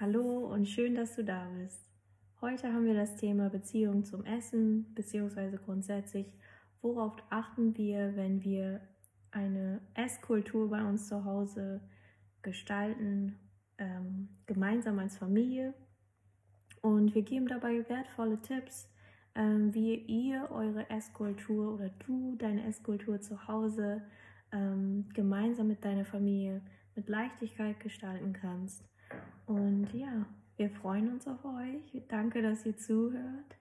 Hallo und schön, dass du da bist. Heute haben wir das Thema Beziehung zum Essen, beziehungsweise grundsätzlich, worauf achten wir, wenn wir eine Esskultur bei uns zu Hause gestalten, ähm, gemeinsam als Familie. Und wir geben dabei wertvolle Tipps, ähm, wie ihr eure Esskultur oder du deine Esskultur zu Hause ähm, gemeinsam mit deiner Familie mit Leichtigkeit gestalten kannst. Und ja, wir freuen uns auf euch. Danke, dass ihr zuhört.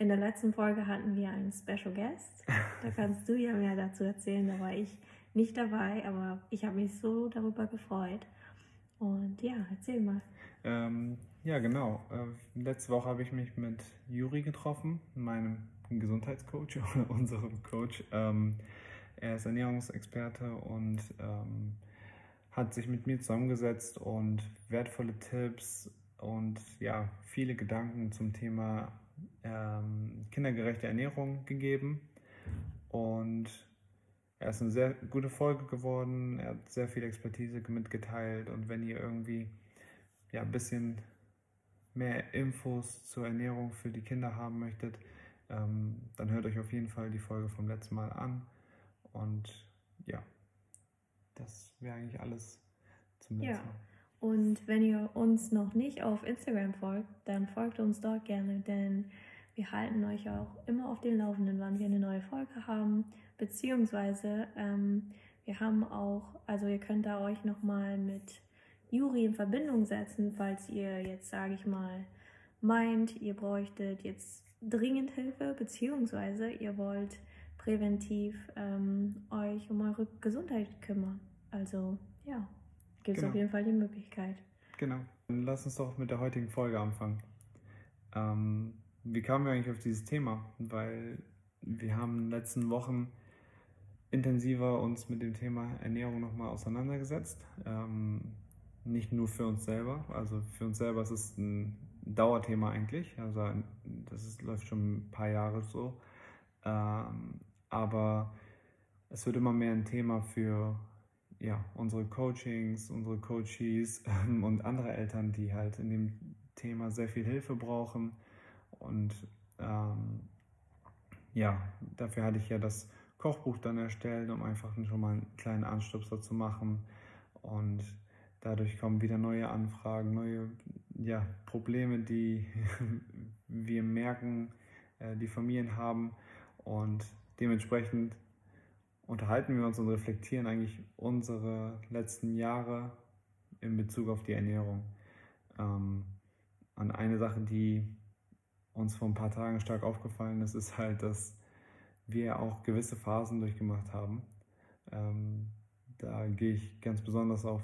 In der letzten Folge hatten wir einen Special Guest. Da kannst du ja mehr dazu erzählen. Da war ich nicht dabei, aber ich habe mich so darüber gefreut. Und ja, erzähl mal. Ähm, ja, genau. Äh, letzte Woche habe ich mich mit Juri getroffen, meinem Gesundheitscoach oder unserem Coach. Ähm, er ist Ernährungsexperte und ähm, hat sich mit mir zusammengesetzt und wertvolle Tipps und ja, viele Gedanken zum Thema ähm, kindergerechte Ernährung gegeben. Und er ist eine sehr gute Folge geworden. Er hat sehr viel Expertise mitgeteilt. Und wenn ihr irgendwie ja, ein bisschen mehr Infos zur Ernährung für die Kinder haben möchtet, ähm, dann hört euch auf jeden Fall die Folge vom letzten Mal an. Und ja, das wäre eigentlich alles zum letzten ja. Und wenn ihr uns noch nicht auf Instagram folgt, dann folgt uns dort gerne, denn wir halten euch auch immer auf den Laufenden, wann wir eine neue Folge haben. Beziehungsweise ähm, wir haben auch, also ihr könnt da euch nochmal mit Juri in Verbindung setzen, falls ihr jetzt, sage ich mal, meint, ihr bräuchtet jetzt dringend Hilfe, beziehungsweise ihr wollt präventiv ähm, euch um eure Gesundheit kümmern. Also ja, gibt es genau. auf jeden Fall die Möglichkeit. Genau. Dann lass uns doch mit der heutigen Folge anfangen. Ähm, wie kamen wir eigentlich auf dieses Thema? Weil wir haben in den letzten Wochen intensiver uns mit dem Thema Ernährung nochmal auseinandergesetzt. Ähm, nicht nur für uns selber, also für uns selber ist es ein Dauerthema eigentlich. Also das ist, läuft schon ein paar Jahre so. Ähm, aber es wird immer mehr ein Thema für ja, unsere Coachings, unsere Coaches ähm, und andere Eltern, die halt in dem Thema sehr viel Hilfe brauchen. Und ähm, ja, dafür hatte ich ja das Kochbuch dann erstellt, um einfach schon mal einen kleinen Anstupser zu machen. Und dadurch kommen wieder neue Anfragen, neue ja, Probleme, die wir merken, äh, die Familien haben. Und dementsprechend unterhalten wir uns und reflektieren eigentlich unsere letzten Jahre in Bezug auf die Ernährung. Ähm, an eine Sache, die uns vor ein paar Tagen stark aufgefallen ist, ist halt, dass wir auch gewisse Phasen durchgemacht haben. Ähm, da gehe ich ganz besonders auf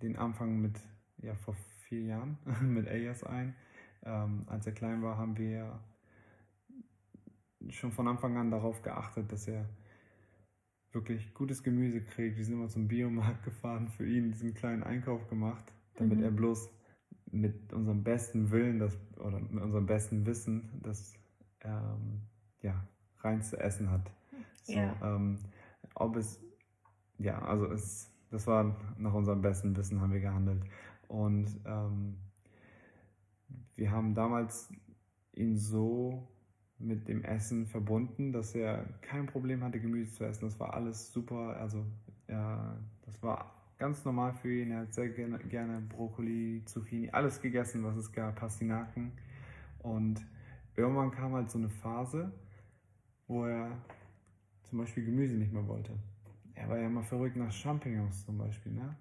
den Anfang mit, ja, vor vier Jahren mit Elias ein. Ähm, als er klein war, haben wir schon von Anfang an darauf geachtet, dass er wirklich gutes Gemüse kriegt. Wir sind immer zum Biomarkt gefahren, für ihn diesen kleinen Einkauf gemacht, damit mhm. er bloß mit unserem besten Willen das, oder mit unserem besten Wissen das ähm, ja, reinste Essen hat. So, ja. ähm, ob es, ja, also es, das war nach unserem besten Wissen haben wir gehandelt. Und ähm, wir haben damals ihn so mit dem Essen verbunden, dass er kein Problem hatte, Gemüse zu essen. Das war alles super. Also ja, das war ganz normal für ihn. Er hat sehr gerne, gerne Brokkoli, Zucchini, alles gegessen, was es gab, Pastinaken. Und irgendwann kam halt so eine Phase, wo er zum Beispiel Gemüse nicht mehr wollte. Er war ja immer verrückt nach Champignons zum Beispiel, ne?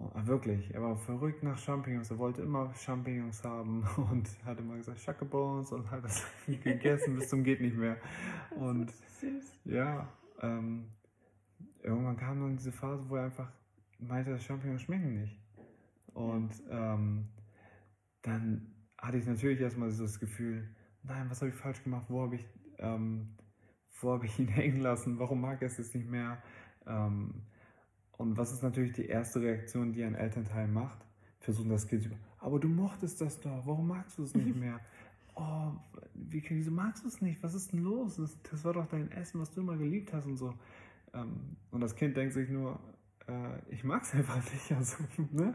Oh, wirklich, er war verrückt nach Champignons. Er wollte immer Champignons haben und hat immer gesagt Bones und hat das gegessen bis zum geht nicht mehr. Und ja, ähm, irgendwann kam dann diese Phase, wo er einfach meinte, dass Champignons schmecken nicht. Und ähm, dann hatte ich natürlich erstmal so das Gefühl, nein, was habe ich falsch gemacht? Wo habe ich, ähm, wo ich ihn hängen lassen? Warum mag er es jetzt nicht mehr? Ähm, und was ist natürlich die erste Reaktion, die ein Elternteil macht? Versuchen das Kind zu aber du mochtest das doch, warum magst du es nicht mehr? oh, wie, wieso magst du es nicht? Was ist denn los? Das, das, war doch dein Essen, was du immer geliebt hast und so. Ähm, und das Kind denkt sich nur, äh, ich mag es einfach nicht. Also, ne?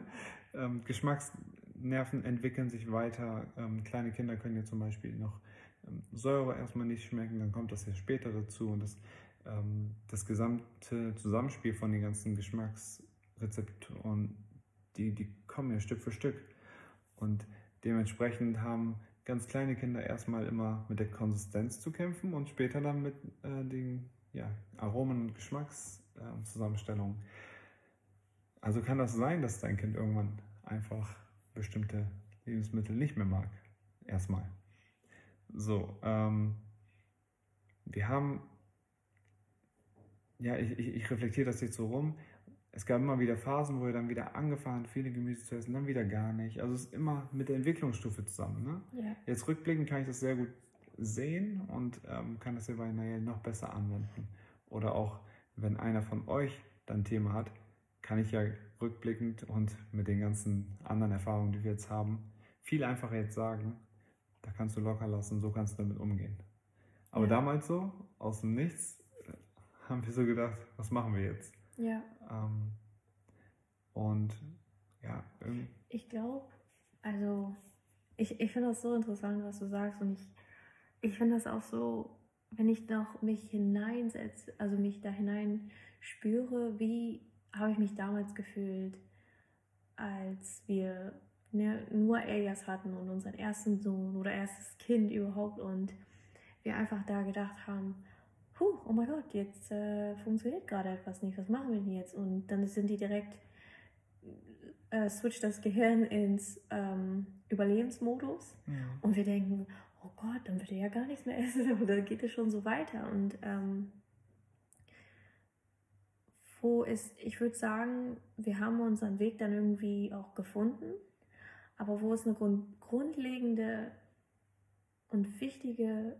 ähm, Geschmacks, Nerven entwickeln sich weiter. Ähm, kleine Kinder können ja zum Beispiel noch ähm, Säure erstmal nicht schmecken, dann kommt das ja später dazu und das, ähm, das gesamte Zusammenspiel von den ganzen Geschmacksrezeptoren, die, die kommen ja Stück für Stück. Und dementsprechend haben ganz kleine Kinder erstmal immer mit der Konsistenz zu kämpfen und später dann mit äh, den ja, Aromen- und Geschmackszusammenstellungen. Also kann das sein, dass dein Kind irgendwann einfach bestimmte Lebensmittel nicht mehr mag. Erstmal. So, ähm, wir haben, ja, ich, ich, ich reflektiere das jetzt so rum. Es gab immer wieder Phasen, wo wir dann wieder angefangen viele Gemüse zu essen, dann wieder gar nicht. Also es ist immer mit der Entwicklungsstufe zusammen. Ne? Ja. Jetzt rückblickend kann ich das sehr gut sehen und ähm, kann das ja bei Nael noch besser anwenden. Oder auch, wenn einer von euch dann ein Thema hat, kann ich ja rückblickend und mit den ganzen anderen Erfahrungen, die wir jetzt haben, viel einfacher jetzt sagen, da kannst du locker lassen, so kannst du damit umgehen. Aber ja. damals so, aus dem Nichts, haben wir so gedacht, was machen wir jetzt? Ja. Ähm, und ja, irgendwie. Ich glaube, also ich, ich finde das so interessant, was du sagst und ich, ich finde das auch so, wenn ich noch mich hineinsetze, also mich da hinein spüre, wie habe ich mich damals gefühlt, als wir ne, nur Elias hatten und unseren ersten Sohn oder erstes Kind überhaupt und wir einfach da gedacht haben, Puh, oh mein Gott, jetzt äh, funktioniert gerade etwas nicht, was machen wir denn jetzt? Und dann sind die direkt, äh, switcht das Gehirn ins ähm, Überlebensmodus. Ja. und wir denken, oh Gott, dann wird er ja gar nichts mehr essen. Oder geht es schon so weiter. Und ähm, wo ist, ich würde sagen, wir haben unseren Weg dann irgendwie auch gefunden, aber wo es eine grund, grundlegende und wichtige,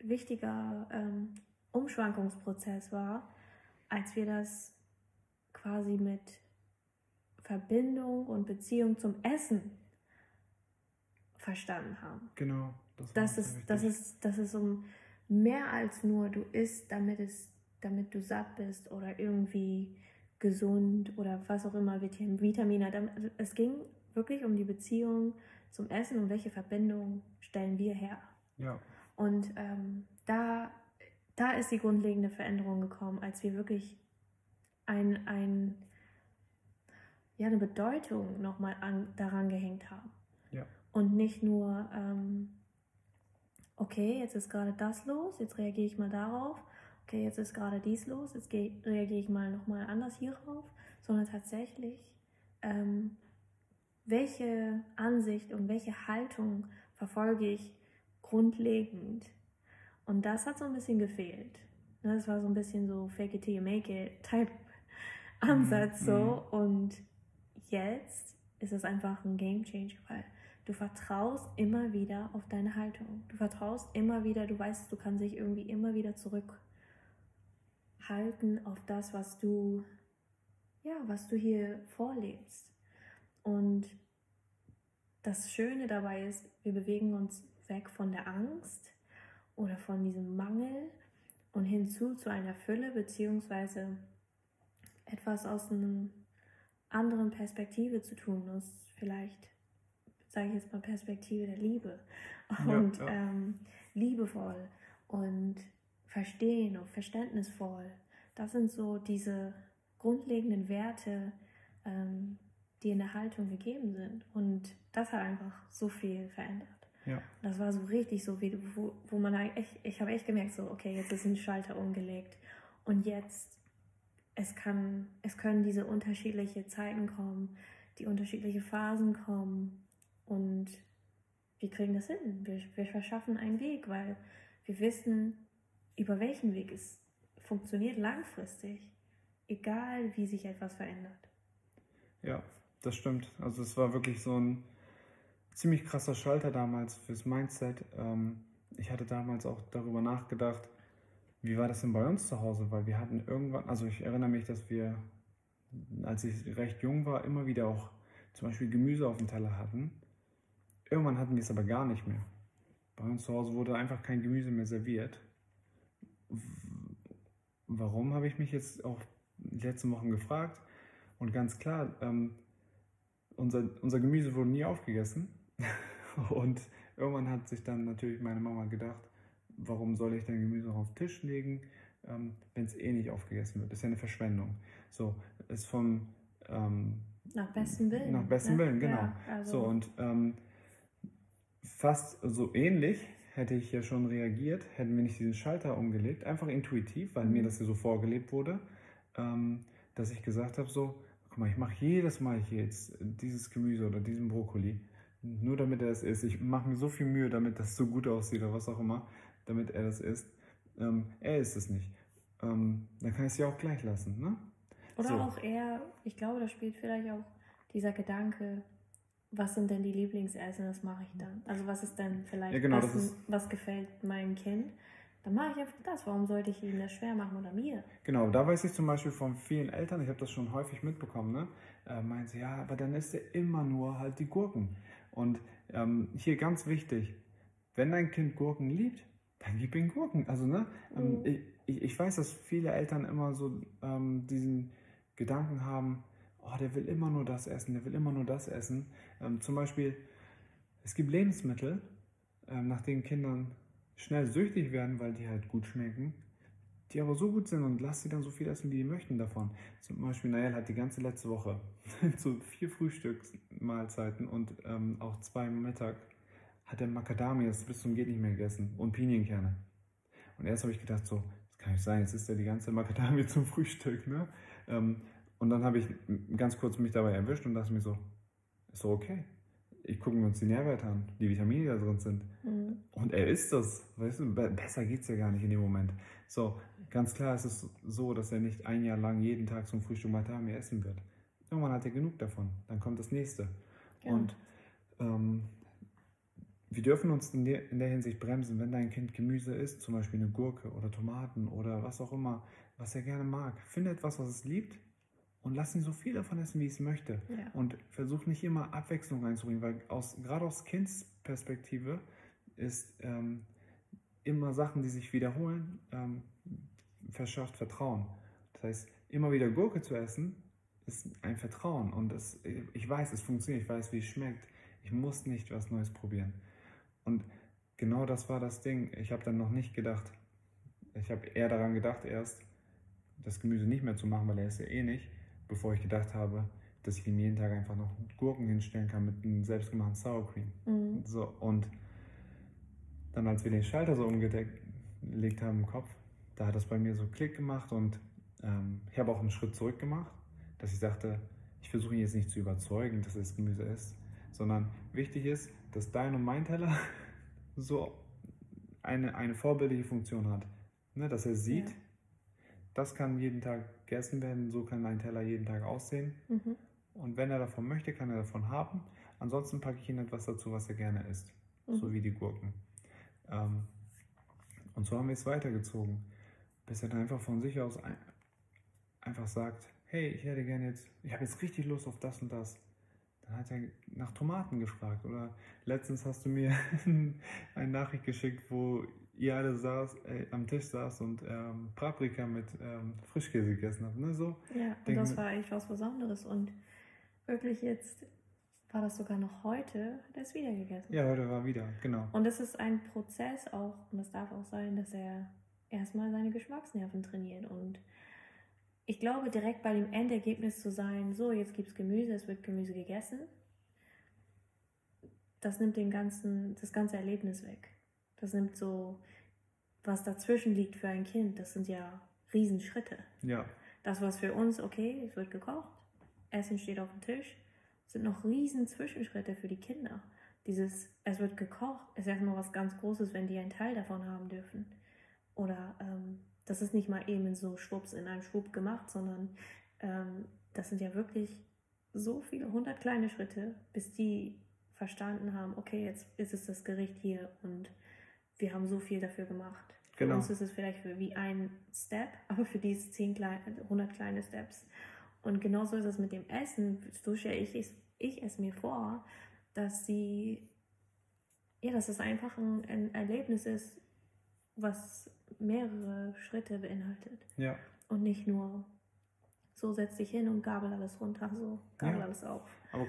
wichtiger ähm, Umschwankungsprozess war, als wir das quasi mit Verbindung und Beziehung zum Essen verstanden haben. Genau. Das, das ist, das ist, das ist um mehr als nur du isst, damit es damit du satt bist oder irgendwie gesund oder was auch immer, Vitamine. Es ging wirklich um die Beziehung zum Essen und welche Verbindung stellen wir her. Ja. Und ähm, da, da ist die grundlegende Veränderung gekommen, als wir wirklich ein, ein, ja, eine Bedeutung nochmal an, daran gehängt haben. Ja. Und nicht nur, ähm, okay, jetzt ist gerade das los, jetzt reagiere ich mal darauf okay, jetzt ist gerade dies los, jetzt reagiere ich mal nochmal anders hierauf, sondern tatsächlich, ähm, welche Ansicht und welche Haltung verfolge ich grundlegend. Und das hat so ein bisschen gefehlt. Ne, das war so ein bisschen so fake it till you make it Type Ansatz mhm. so. Und jetzt ist es einfach ein Game Changer, weil du vertraust immer wieder auf deine Haltung. Du vertraust immer wieder, du weißt, du kannst dich irgendwie immer wieder zurück halten auf das, was du, ja, was du hier vorlebst. Und das Schöne dabei ist, wir bewegen uns weg von der Angst oder von diesem Mangel und hinzu zu einer Fülle beziehungsweise etwas aus einer anderen Perspektive zu tun ist. Vielleicht sage ich jetzt mal Perspektive der Liebe und ja, ja. Ähm, liebevoll und verstehen und verständnisvoll. Das sind so diese grundlegenden Werte, ähm, die in der Haltung gegeben sind. Und das hat einfach so viel verändert. Ja. Das war so richtig so, wie, wo, wo man echt, ich habe echt gemerkt, so, okay, jetzt ist ein Schalter umgelegt. Und jetzt, es kann, es können diese unterschiedlichen Zeiten kommen, die unterschiedliche Phasen kommen. Und wir kriegen das hin. Wir, wir verschaffen einen Weg, weil wir wissen, über welchen Weg es funktioniert langfristig, egal wie sich etwas verändert. Ja, das stimmt. Also es war wirklich so ein ziemlich krasser Schalter damals fürs Mindset. Ähm, ich hatte damals auch darüber nachgedacht, wie war das denn bei uns zu Hause? Weil wir hatten irgendwann, also ich erinnere mich, dass wir, als ich recht jung war, immer wieder auch zum Beispiel Gemüse auf dem Teller hatten. Irgendwann hatten wir es aber gar nicht mehr. Bei uns zu Hause wurde einfach kein Gemüse mehr serviert. Warum habe ich mich jetzt auch die letzten Wochen gefragt? Und ganz klar, ähm, unser, unser Gemüse wurde nie aufgegessen. Und irgendwann hat sich dann natürlich meine Mama gedacht, warum soll ich denn Gemüse auf den Tisch legen, ähm, wenn es eh nicht aufgegessen wird? Das ist ja eine Verschwendung. So, ist von ähm, nach bestem Willen. Nach bestem ne? Willen, genau. Ja, also, So, und ähm, fast so ähnlich hätte ich ja schon reagiert, hätten wir nicht diesen Schalter umgelegt, einfach intuitiv, weil Mhm. mir das ja so vorgelebt wurde, ähm, dass ich gesagt habe, so, guck mal, ich mache jedes Mal hier jetzt dieses Gemüse oder diesen Brokkoli, nur damit er es isst. Ich mache mir so viel Mühe, damit das so gut aussieht oder was auch immer, damit er das isst. Ähm, er isst es nicht. Ähm, dann kann ich es ja auch gleich lassen, ne? Oder so. auch eher, ich glaube, da spielt vielleicht auch dieser Gedanke, was sind denn die Lieblingsessen, das mache ich dann. Also was ist denn vielleicht, Ja, genau, was, was gefällt meinem Kind? Dann mache ich einfach das. Warum sollte ich ihm das schwer machen oder mir? Genau, da weiß ich zum Beispiel von vielen Eltern, ich habe das schon häufig mitbekommen, ne? äh, meinen sie, ja, aber dann isst er immer nur halt die Gurken. Und ähm, hier ganz wichtig, wenn dein Kind Gurken liebt, dann gib ihm Gurken. Also, ne? Ähm, Mhm. ich, ich, ich weiß, dass viele Eltern immer so ähm, diesen Gedanken haben, oh, der will immer nur das essen, der will immer nur das essen. Ähm, zum Beispiel, es gibt Lebensmittel, ähm, nach denen Kindern schnell süchtig werden, weil die halt gut schmecken, die aber so gut sind und lass sie dann so viel essen, wie die möchten davon. Zum Beispiel, Nael hat die ganze letzte Woche so vier Frühstücksmahlzeiten und ähm, auch zwei Mittag hat er Macadamias bis zum geht nicht mehr gegessen und Pinienkerne. Und erst habe ich gedacht so, das kann nicht sein, jetzt ist er die ganze Macadamia zum Frühstück, ne? Ähm, und dann habe ich ganz kurz mich dabei erwischt und dachte mir so, ist doch okay. Ich gucke mir uns die Nährwerte an, die Vitamine, die da drin sind. Mhm. Und er ist das. Weißt du, be- besser geht es ja gar nicht in dem Moment. So, ganz klar ist es so, dass er nicht ein Jahr lang jeden Tag zum Frühstück Matami essen wird. Irgendwann hat er genug davon. Dann kommt das nächste. Genau. Und ähm, wir dürfen uns in der, in der Hinsicht bremsen, wenn dein Kind Gemüse isst, zum Beispiel eine Gurke oder Tomaten oder was auch immer, was er gerne mag. Finde etwas, was es liebt und lass ihn so viel davon essen, wie es möchte. Ja. Und versuch nicht immer Abwechslung reinzubringen, weil aus, gerade aus Kindsperspektive ist ähm, immer Sachen, die sich wiederholen, ähm, verschafft Vertrauen. Das heißt, immer wieder Gurke zu essen, ist ein Vertrauen. Und es, ich weiß, es funktioniert, ich weiß, wie es schmeckt. Ich muss nicht was Neues probieren. Und genau das war das Ding. Ich habe dann noch nicht gedacht, ich habe eher daran gedacht, erst das Gemüse nicht mehr zu machen, weil er ist ja eh nicht, bevor ich gedacht habe, dass ich ihm jeden Tag einfach noch Gurken hinstellen kann mit einem selbstgemachten Sour Cream. Mhm. So, und dann, als wir den Schalter so umgelegt haben im Kopf, da hat das bei mir so Klick gemacht und ähm, ich habe auch einen Schritt zurück gemacht, dass ich sagte, ich versuche ihn jetzt nicht zu überzeugen, dass es Gemüse ist, sondern wichtig ist, dass dein und mein Teller so eine, eine vorbildliche Funktion hat. Ne, dass er sieht, Ja. das kann jeden Tag gegessen werden, so kann mein Teller jeden Tag aussehen. Mhm. Und wenn er davon möchte, kann er davon haben. Ansonsten packe ich ihm etwas dazu, was er gerne isst. Mhm. So wie die Gurken. Ähm, und so haben wir es weitergezogen. Bis er dann einfach von sich aus ein, einfach sagt, hey, ich hätte gerne jetzt, ich habe jetzt richtig Lust auf das und das. Dann hat er nach Tomaten gefragt. Oder letztens hast du mir eine Nachricht geschickt, wo ihr alle saß, äh, am Tisch saß und ähm, Paprika mit ähm, Frischkäse gegessen habt. Ne? So, Ja, und das war echt was Besonderes. Und wirklich jetzt war das sogar noch heute, hat er es wieder gegessen. ja, heute war wieder, genau. Und es ist ein Prozess auch, und es darf auch sein, dass er erstmal seine Geschmacksnerven trainiert. Und ich glaube, direkt bei dem Endergebnis zu sein, so, jetzt gibt es Gemüse, es wird Gemüse gegessen, das nimmt den ganzen, das ganze Erlebnis weg. Das nimmt so, was dazwischen liegt für ein Kind, das sind ja Riesenschritte. Ja, Das, was für uns, okay, es wird gekocht, Essen steht auf dem Tisch, sind noch riesen Zwischenschritte für die Kinder. Dieses, es wird gekocht, ist erstmal was ganz Großes, wenn die einen Teil davon haben dürfen. Oder ähm, das ist nicht mal eben so schwupps in einem Schwupp gemacht, sondern ähm, das sind ja wirklich so viele hundert kleine Schritte, bis die verstanden haben, okay, jetzt ist es das Gericht hier und wir haben so viel dafür gemacht. Für Genau. uns ist es vielleicht für wie ein Step, aber für die ist es 10 kleine, 100 kleine Steps. Und genauso ist es mit dem Essen. So stelle ich, ich, ich es mir vor, dass sie, ja, dass es einfach ein, ein Erlebnis ist, was mehrere Schritte beinhaltet. ja. Und nicht nur so setz dich hin und gabel alles runter, so gabel Ja. alles auf. Aber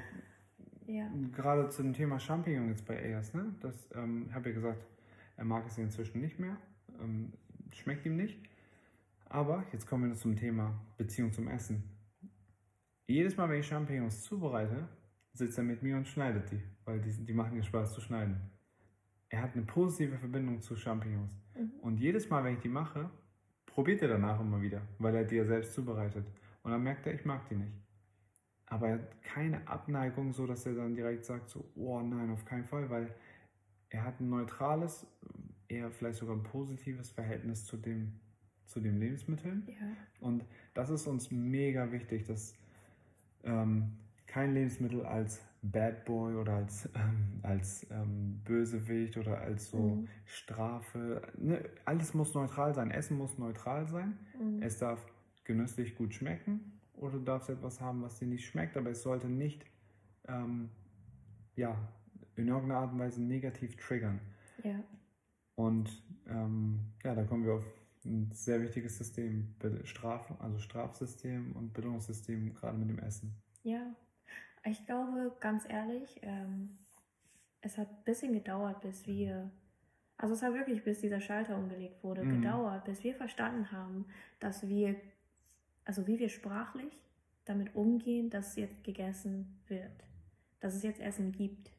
Ja. Gerade zu dem Thema Champignon jetzt bei Ayers, ne? Das ähm, habe ich gesagt, er mag es inzwischen nicht mehr, ähm, schmeckt ihm nicht. Aber jetzt kommen wir zum Thema Beziehung zum Essen. Jedes Mal, wenn ich Champignons zubereite, sitzt er mit mir und schneidet die, weil die, die machen mir Spaß zu schneiden. Er hat eine positive Verbindung zu Champignons. Mhm. Und jedes Mal, wenn ich die mache, probiert er danach immer wieder, weil er die ja selbst zubereitet. Und dann merkt er, ich mag die nicht. Aber er hat keine Abneigung, so dass er dann direkt sagt, so, oh nein, auf keinen Fall, weil er hat ein neutrales, eher vielleicht sogar ein positives Verhältnis zu dem, zu den Lebensmitteln. Ja. Und das ist uns mega wichtig, dass ähm, kein Lebensmittel als Bad Boy oder als, ähm, als ähm, Bösewicht oder als so Mhm. Strafe. Ne? Alles muss neutral sein. Essen muss neutral sein. Mhm. Es darf genüsslich gut schmecken oder du darfst etwas haben, was dir nicht schmeckt, aber es sollte nicht ähm, ja, in irgendeiner Art und Weise negativ triggern. Ja. Und ähm, ja, da kommen wir auf ein sehr wichtiges System, Straf, also Strafsystem und Belohnungssystem, gerade mit dem Essen. Ja, ich glaube, ganz ehrlich, ähm, es hat ein bisschen gedauert, bis wir, also es hat wirklich, bis dieser Schalter umgelegt wurde, Mhm. gedauert, bis wir verstanden haben, dass wir, also wie wir sprachlich damit umgehen, dass jetzt gegessen wird, dass es jetzt Essen gibt.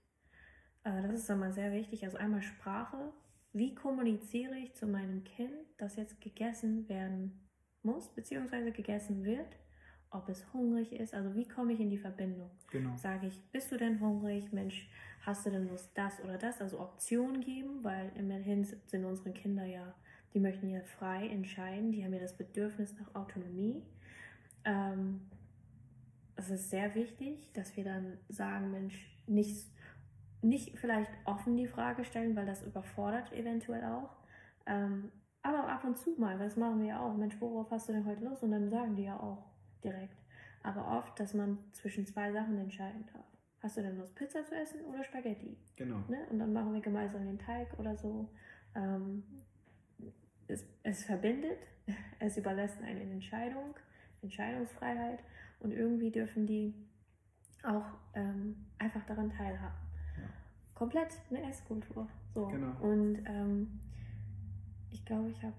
Äh, das ist einmal sehr wichtig. Also einmal Sprache. Wie kommuniziere ich zu meinem Kind, dass jetzt gegessen werden muss, beziehungsweise gegessen wird? Ob es hungrig ist, also wie komme ich in die Verbindung? Genau. Sage ich, bist du denn hungrig? Mensch, hast du denn Lust, das oder das? Also Optionen geben, weil immerhin sind unsere Kinder ja, die möchten ja frei entscheiden, die haben ja das Bedürfnis nach Autonomie. Ähm, es ist sehr wichtig, dass wir dann sagen, Mensch, nicht, nicht vielleicht offen die Frage stellen, weil das überfordert eventuell auch. Ähm, aber ab und zu mal, weil das machen wir ja auch. Mensch, worauf hast du denn heute Lust? Und dann sagen die ja auch direkt. Aber oft, dass man zwischen zwei Sachen entscheiden darf. Hast du denn Lust, Pizza zu essen oder Spaghetti? Genau. Ne? Und dann machen wir gemeinsam den Teig oder so. Ähm, es, es verbindet, es überlässt eine Entscheidung, Entscheidungsfreiheit und irgendwie dürfen die auch ähm, einfach daran teilhaben. Ja. Komplett eine Esskultur. So. Genau. Und ähm, ich glaube, ich habe,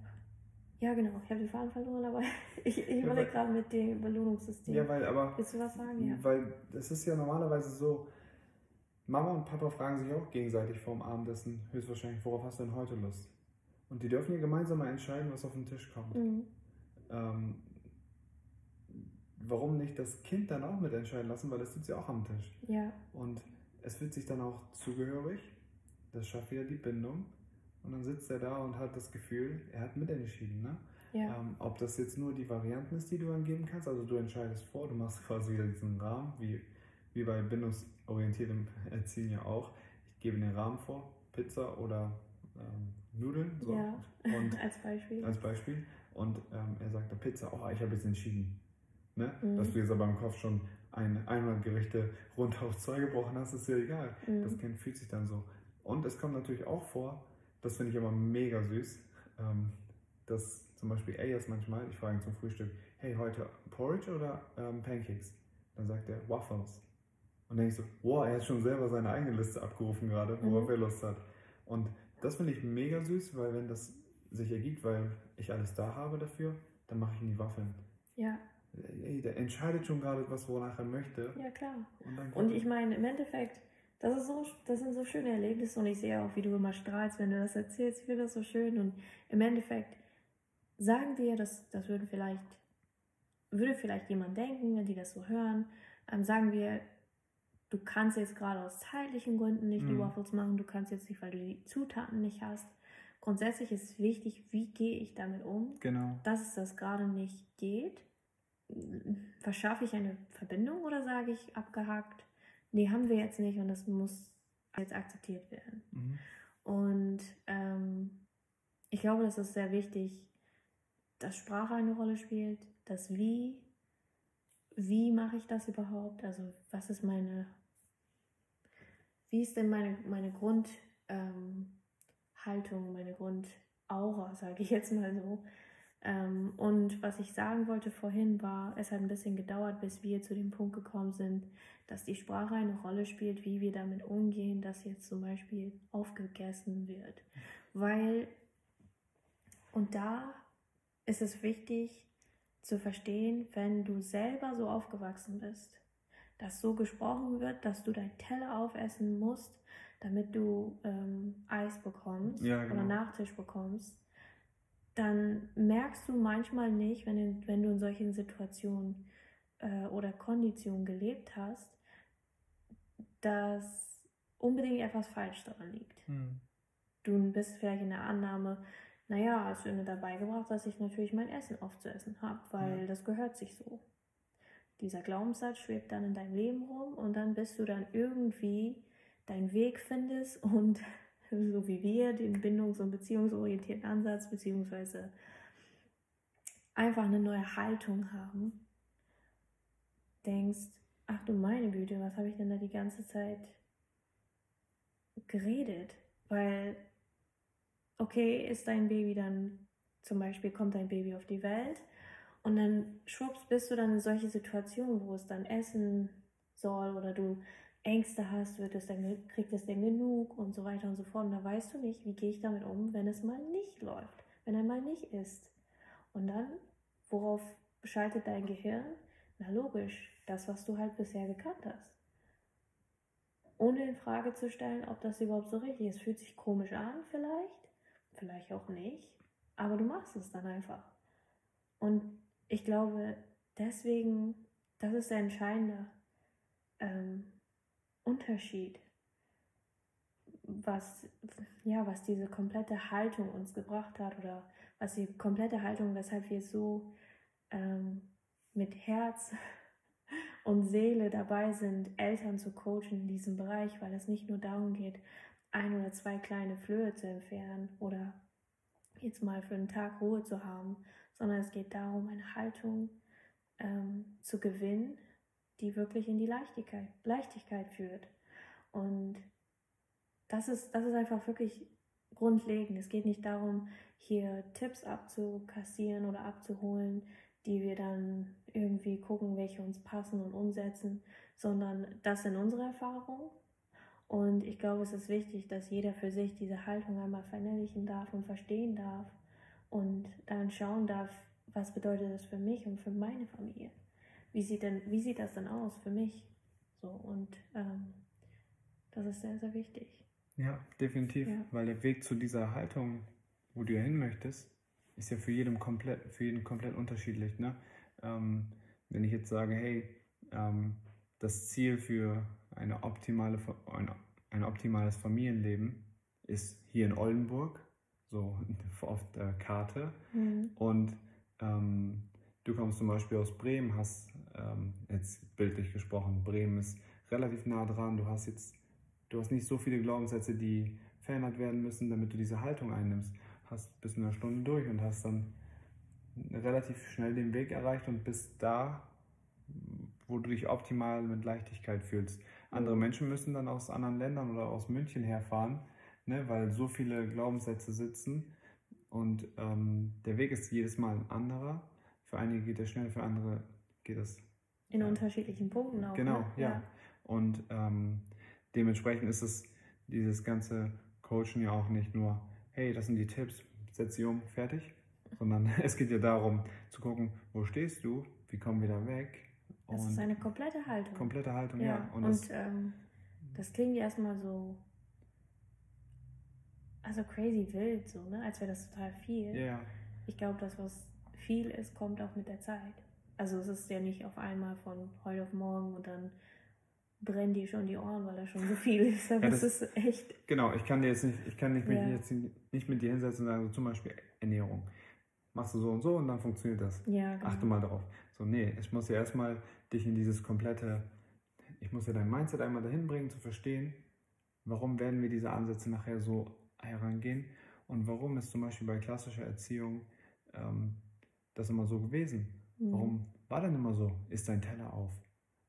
ja genau, ich habe den Faden verloren, aber ich, ich Ja, gerade mit dem Belohnungssystem. Ja, weil aber Willst du was sagen? Ja. Weil es ist ja normalerweise so, Mama und Papa fragen sich auch gegenseitig vorm Abendessen höchstwahrscheinlich, worauf hast du denn heute Lust? Und die dürfen ja gemeinsam mal entscheiden, was auf den Tisch kommt. Mhm. Ähm, warum nicht das Kind dann auch mitentscheiden lassen, weil das sitzt ja auch am Tisch. Ja, Und es fühlt sich dann auch zugehörig, das schafft wieder die Bindung. Und dann sitzt er da und hat das Gefühl, er hat mitentschieden. Ne? ja, Ähm, ob das jetzt nur die Varianten ist, die du angeben kannst, also du entscheidest vor, du machst quasi wieder diesen Rahmen, wie, wie bei bindungsorientiertem Erziehen ja auch. Ich gebe den Rahmen vor, Pizza oder ähm, Nudeln, so. Ja. Und als Beispiel. als Beispiel. Und ähm, er sagt, Pizza, oh, ich habe jetzt entschieden. Ne? Mhm. Dass du jetzt aber im Kopf schon ein, einmal Gerichte runter auf zwei gebrochen hast, ist ja egal. Mhm. Das Kind fühlt sich dann so. Und es kommt natürlich auch vor, das finde ich immer mega süß, ähm, dass zum Beispiel Ayers manchmal, ich frage ihn zum Frühstück, hey, heute Porridge oder ähm, Pancakes? Dann sagt er Waffles. Und dann denke ich so, wow, er hat schon selber seine eigene Liste abgerufen gerade, worauf Mhm. er Lust hat. Und das finde ich mega süß, weil wenn das sich ergibt, weil ich alles da habe dafür, dann mache ich ihm die Waffeln. Ja, Ey, der entscheidet schon gerade was, wonach er möchte. ja klar. Und, Und ich meine, im Endeffekt, das, ist so, das sind so schöne Erlebnisse und ich sehe auch, wie du immer strahlst, wenn du das erzählst. Ich finde das so schön. Und im Endeffekt sagen wir, das, das würden vielleicht, würde vielleicht jemand denken, wenn die das so hören, ähm, sagen wir, du kannst jetzt gerade aus zeitlichen Gründen nicht die Mhm. Waffles machen, du kannst jetzt nicht, weil du die Zutaten nicht hast. Grundsätzlich ist wichtig, wie gehe ich damit um, Genau. dass es das gerade nicht geht. Verschaffe ich eine Verbindung oder sage ich abgehakt, nee, haben wir jetzt nicht und das muss jetzt akzeptiert werden. Mhm. Und ähm, ich glaube, das ist sehr wichtig, dass Sprache eine Rolle spielt, das Wie, wie mache ich das überhaupt? Also was ist meine, wie ist denn meine, meine Grundhaltung, ähm, meine Grundaura, sage ich jetzt mal so. Ähm, und was ich sagen wollte vorhin war, es hat ein bisschen gedauert, bis wir zu dem Punkt gekommen sind, dass die Sprache eine Rolle spielt, wie wir damit umgehen, dass jetzt zum Beispiel aufgegessen wird. Weil, und da ist es wichtig zu verstehen, wenn du selber so aufgewachsen bist, dass so gesprochen wird, dass du deinen Teller aufessen musst, damit du ähm, Eis bekommst Ja, genau. oder Nachtisch bekommst, dann merkst du manchmal nicht, wenn, in, wenn du in solchen Situationen äh, oder Konditionen gelebt hast, dass unbedingt etwas falsch daran liegt. Hm. Du bist vielleicht in der Annahme, naja, hast du mir dabei gebracht, dass ich natürlich mein Essen aufzuessen habe, weil Ja. das gehört sich so. Dieser Glaubenssatz schwebt dann in deinem Leben rum und dann bist du dann irgendwie deinen Weg findest und so wie wir den bindungs- und beziehungsorientierten Ansatz beziehungsweise einfach eine neue Haltung haben, denkst, ach du meine Güte, was habe ich denn da die ganze Zeit geredet? Weil, okay, ist dein Baby dann, zum Beispiel kommt dein Baby auf die Welt und dann schwupps bist du dann in solche Situationen, wo es dann essen soll oder du Ängste hast, wird es dann, kriegt es denn genug und so weiter und so fort. Und da weißt du nicht, wie gehe ich damit um, wenn es mal nicht läuft, wenn er mal nicht isst. Und dann, worauf schaltet dein Gehirn? Na logisch, das, was du halt bisher gekannt hast. Ohne in Frage zu stellen, ob das überhaupt so richtig ist. Fühlt sich komisch an, vielleicht, vielleicht auch nicht, aber du machst es dann einfach. Und ich glaube, deswegen, das ist der entscheidende ähm, Unterschied, was, ja, was diese komplette Haltung uns gebracht hat oder was die komplette Haltung, weshalb wir so ähm, mit Herz und Seele dabei sind, Eltern zu coachen in diesem Bereich, weil es nicht nur darum geht, ein oder zwei kleine Flöhe zu entfernen oder jetzt mal für einen Tag Ruhe zu haben, sondern es geht darum, eine Haltung ähm, zu gewinnen, die wirklich in die Leichtigkeit, Leichtigkeit führt. Und das ist, das ist einfach wirklich grundlegend. Es geht nicht darum, hier Tipps abzukassieren oder abzuholen, die wir dann irgendwie gucken, welche uns passen und umsetzen, sondern das sind unsere Erfahrungen. Und ich glaube, es ist wichtig, dass jeder für sich diese Haltung einmal verinnerlichen darf und verstehen darf und dann schauen darf, was bedeutet das für mich und für meine Familie. Wie sieht, denn, wie sieht das denn aus für mich? So, und ähm, das ist sehr, sehr wichtig. Ja, definitiv, Ja. weil der Weg zu dieser Haltung, wo du hin möchtest, ist ja für jeden komplett, für jeden komplett unterschiedlich. Ne? Ähm, wenn ich jetzt sage, hey, ähm, das Ziel für eine optimale, ein, ein optimales Familienleben ist hier in Oldenburg, so auf der Karte, Mhm. und ähm, du kommst zum Beispiel aus Bremen, hast ähm, jetzt bildlich gesprochen, Bremen ist relativ nah dran. Du hast jetzt, du hast nicht so viele Glaubenssätze, die verändert werden müssen, damit du diese Haltung einnimmst. Hast bis in einer Stunde durch und hast dann relativ schnell den Weg erreicht und bist da, wo du dich optimal mit Leichtigkeit fühlst. Andere Menschen müssen dann aus anderen Ländern oder aus München herfahren, ne, weil so viele Glaubenssätze sitzen. Und ähm, der Weg ist jedes Mal ein anderer. Für einige geht er schnell, für andere geht es. In Ja. unterschiedlichen Punkten auch. Genau, ne? ja. Und ähm, dementsprechend ist es dieses ganze Coachen ja auch nicht nur, hey, das sind die Tipps, setz sie um, fertig. Sondern es geht ja darum zu gucken, wo stehst du, wie kommen wir da weg. Das ist eine komplette Haltung. komplette Haltung, ja. ja, Und, und, das, ähm, das klingt erstmal so, also crazy wild, so, ne? Als wäre das total viel. ja, Ich glaube, das, was viel ist, kommt auch mit der Zeit. Also es ist ja nicht auf einmal von heute auf morgen und dann brennen die schon die Ohren, weil da schon so viel ist. Aber Ja, es das- ist echt, Genau, ich kann dir jetzt nicht, ich kann nicht mit, Ja. jetzt nicht mit dir hinsetzen und sagen, so zum Beispiel Ernährung. Machst du so und so und dann funktioniert das. ja, genau. Achte mal darauf. So, nee, ich muss ja erstmal dich in dieses komplette, ich muss ja dein Mindset einmal dahin bringen, zu verstehen, warum werden wir diese Ansätze nachher so herangehen und warum ist zum Beispiel bei klassischer Erziehung ähm, das immer so gewesen. Mhm. Warum war denn immer so? Ist dein Teller auf?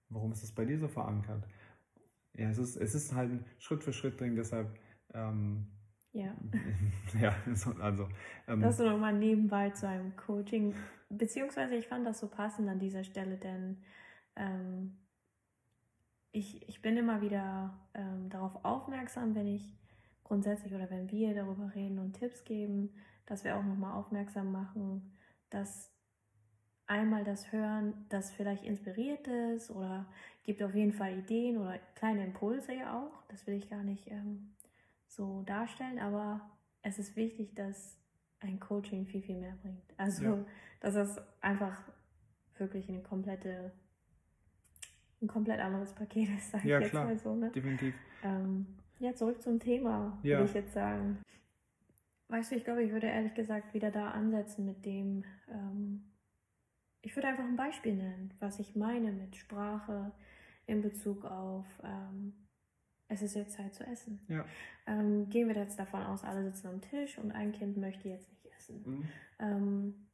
Warum ist das bei dir so verankert? Ja, es ist, es ist halt ein Schritt für Schritt drin, deshalb ähm, Ja. ja, also. Ähm, das so nochmal nebenbei zu einem Coaching. Beziehungsweise ich fand das so passend an dieser Stelle, denn ähm, ich, ich bin immer wieder ähm, darauf aufmerksam, wenn ich grundsätzlich oder wenn wir darüber reden und Tipps geben, dass wir auch nochmal aufmerksam machen, dass einmal das Hören, das vielleicht inspiriert ist oder gibt auf jeden Fall Ideen oder kleine Impulse ja auch. Das will ich gar nicht ähm, so darstellen, aber es ist wichtig, dass ein Coaching viel, viel mehr bringt. Also, ja. dass es einfach wirklich eine komplette, ein komplett anderes Paket ist, sag ja, ich jetzt klar. mal so. Ne? Definitiv. Ähm, ja, zurück zum Thema, ja. würde ich jetzt sagen. Weißt du, ich glaube, ich würde ehrlich gesagt wieder da ansetzen mit dem, ähm, ich würde einfach ein Beispiel nennen, was ich meine mit Sprache in Bezug auf ähm, es ist jetzt Zeit zu essen. Ja. Ähm, gehen wir jetzt davon aus, alle sitzen am Tisch und ein Kind möchte jetzt nicht essen. Mhm. Ähm,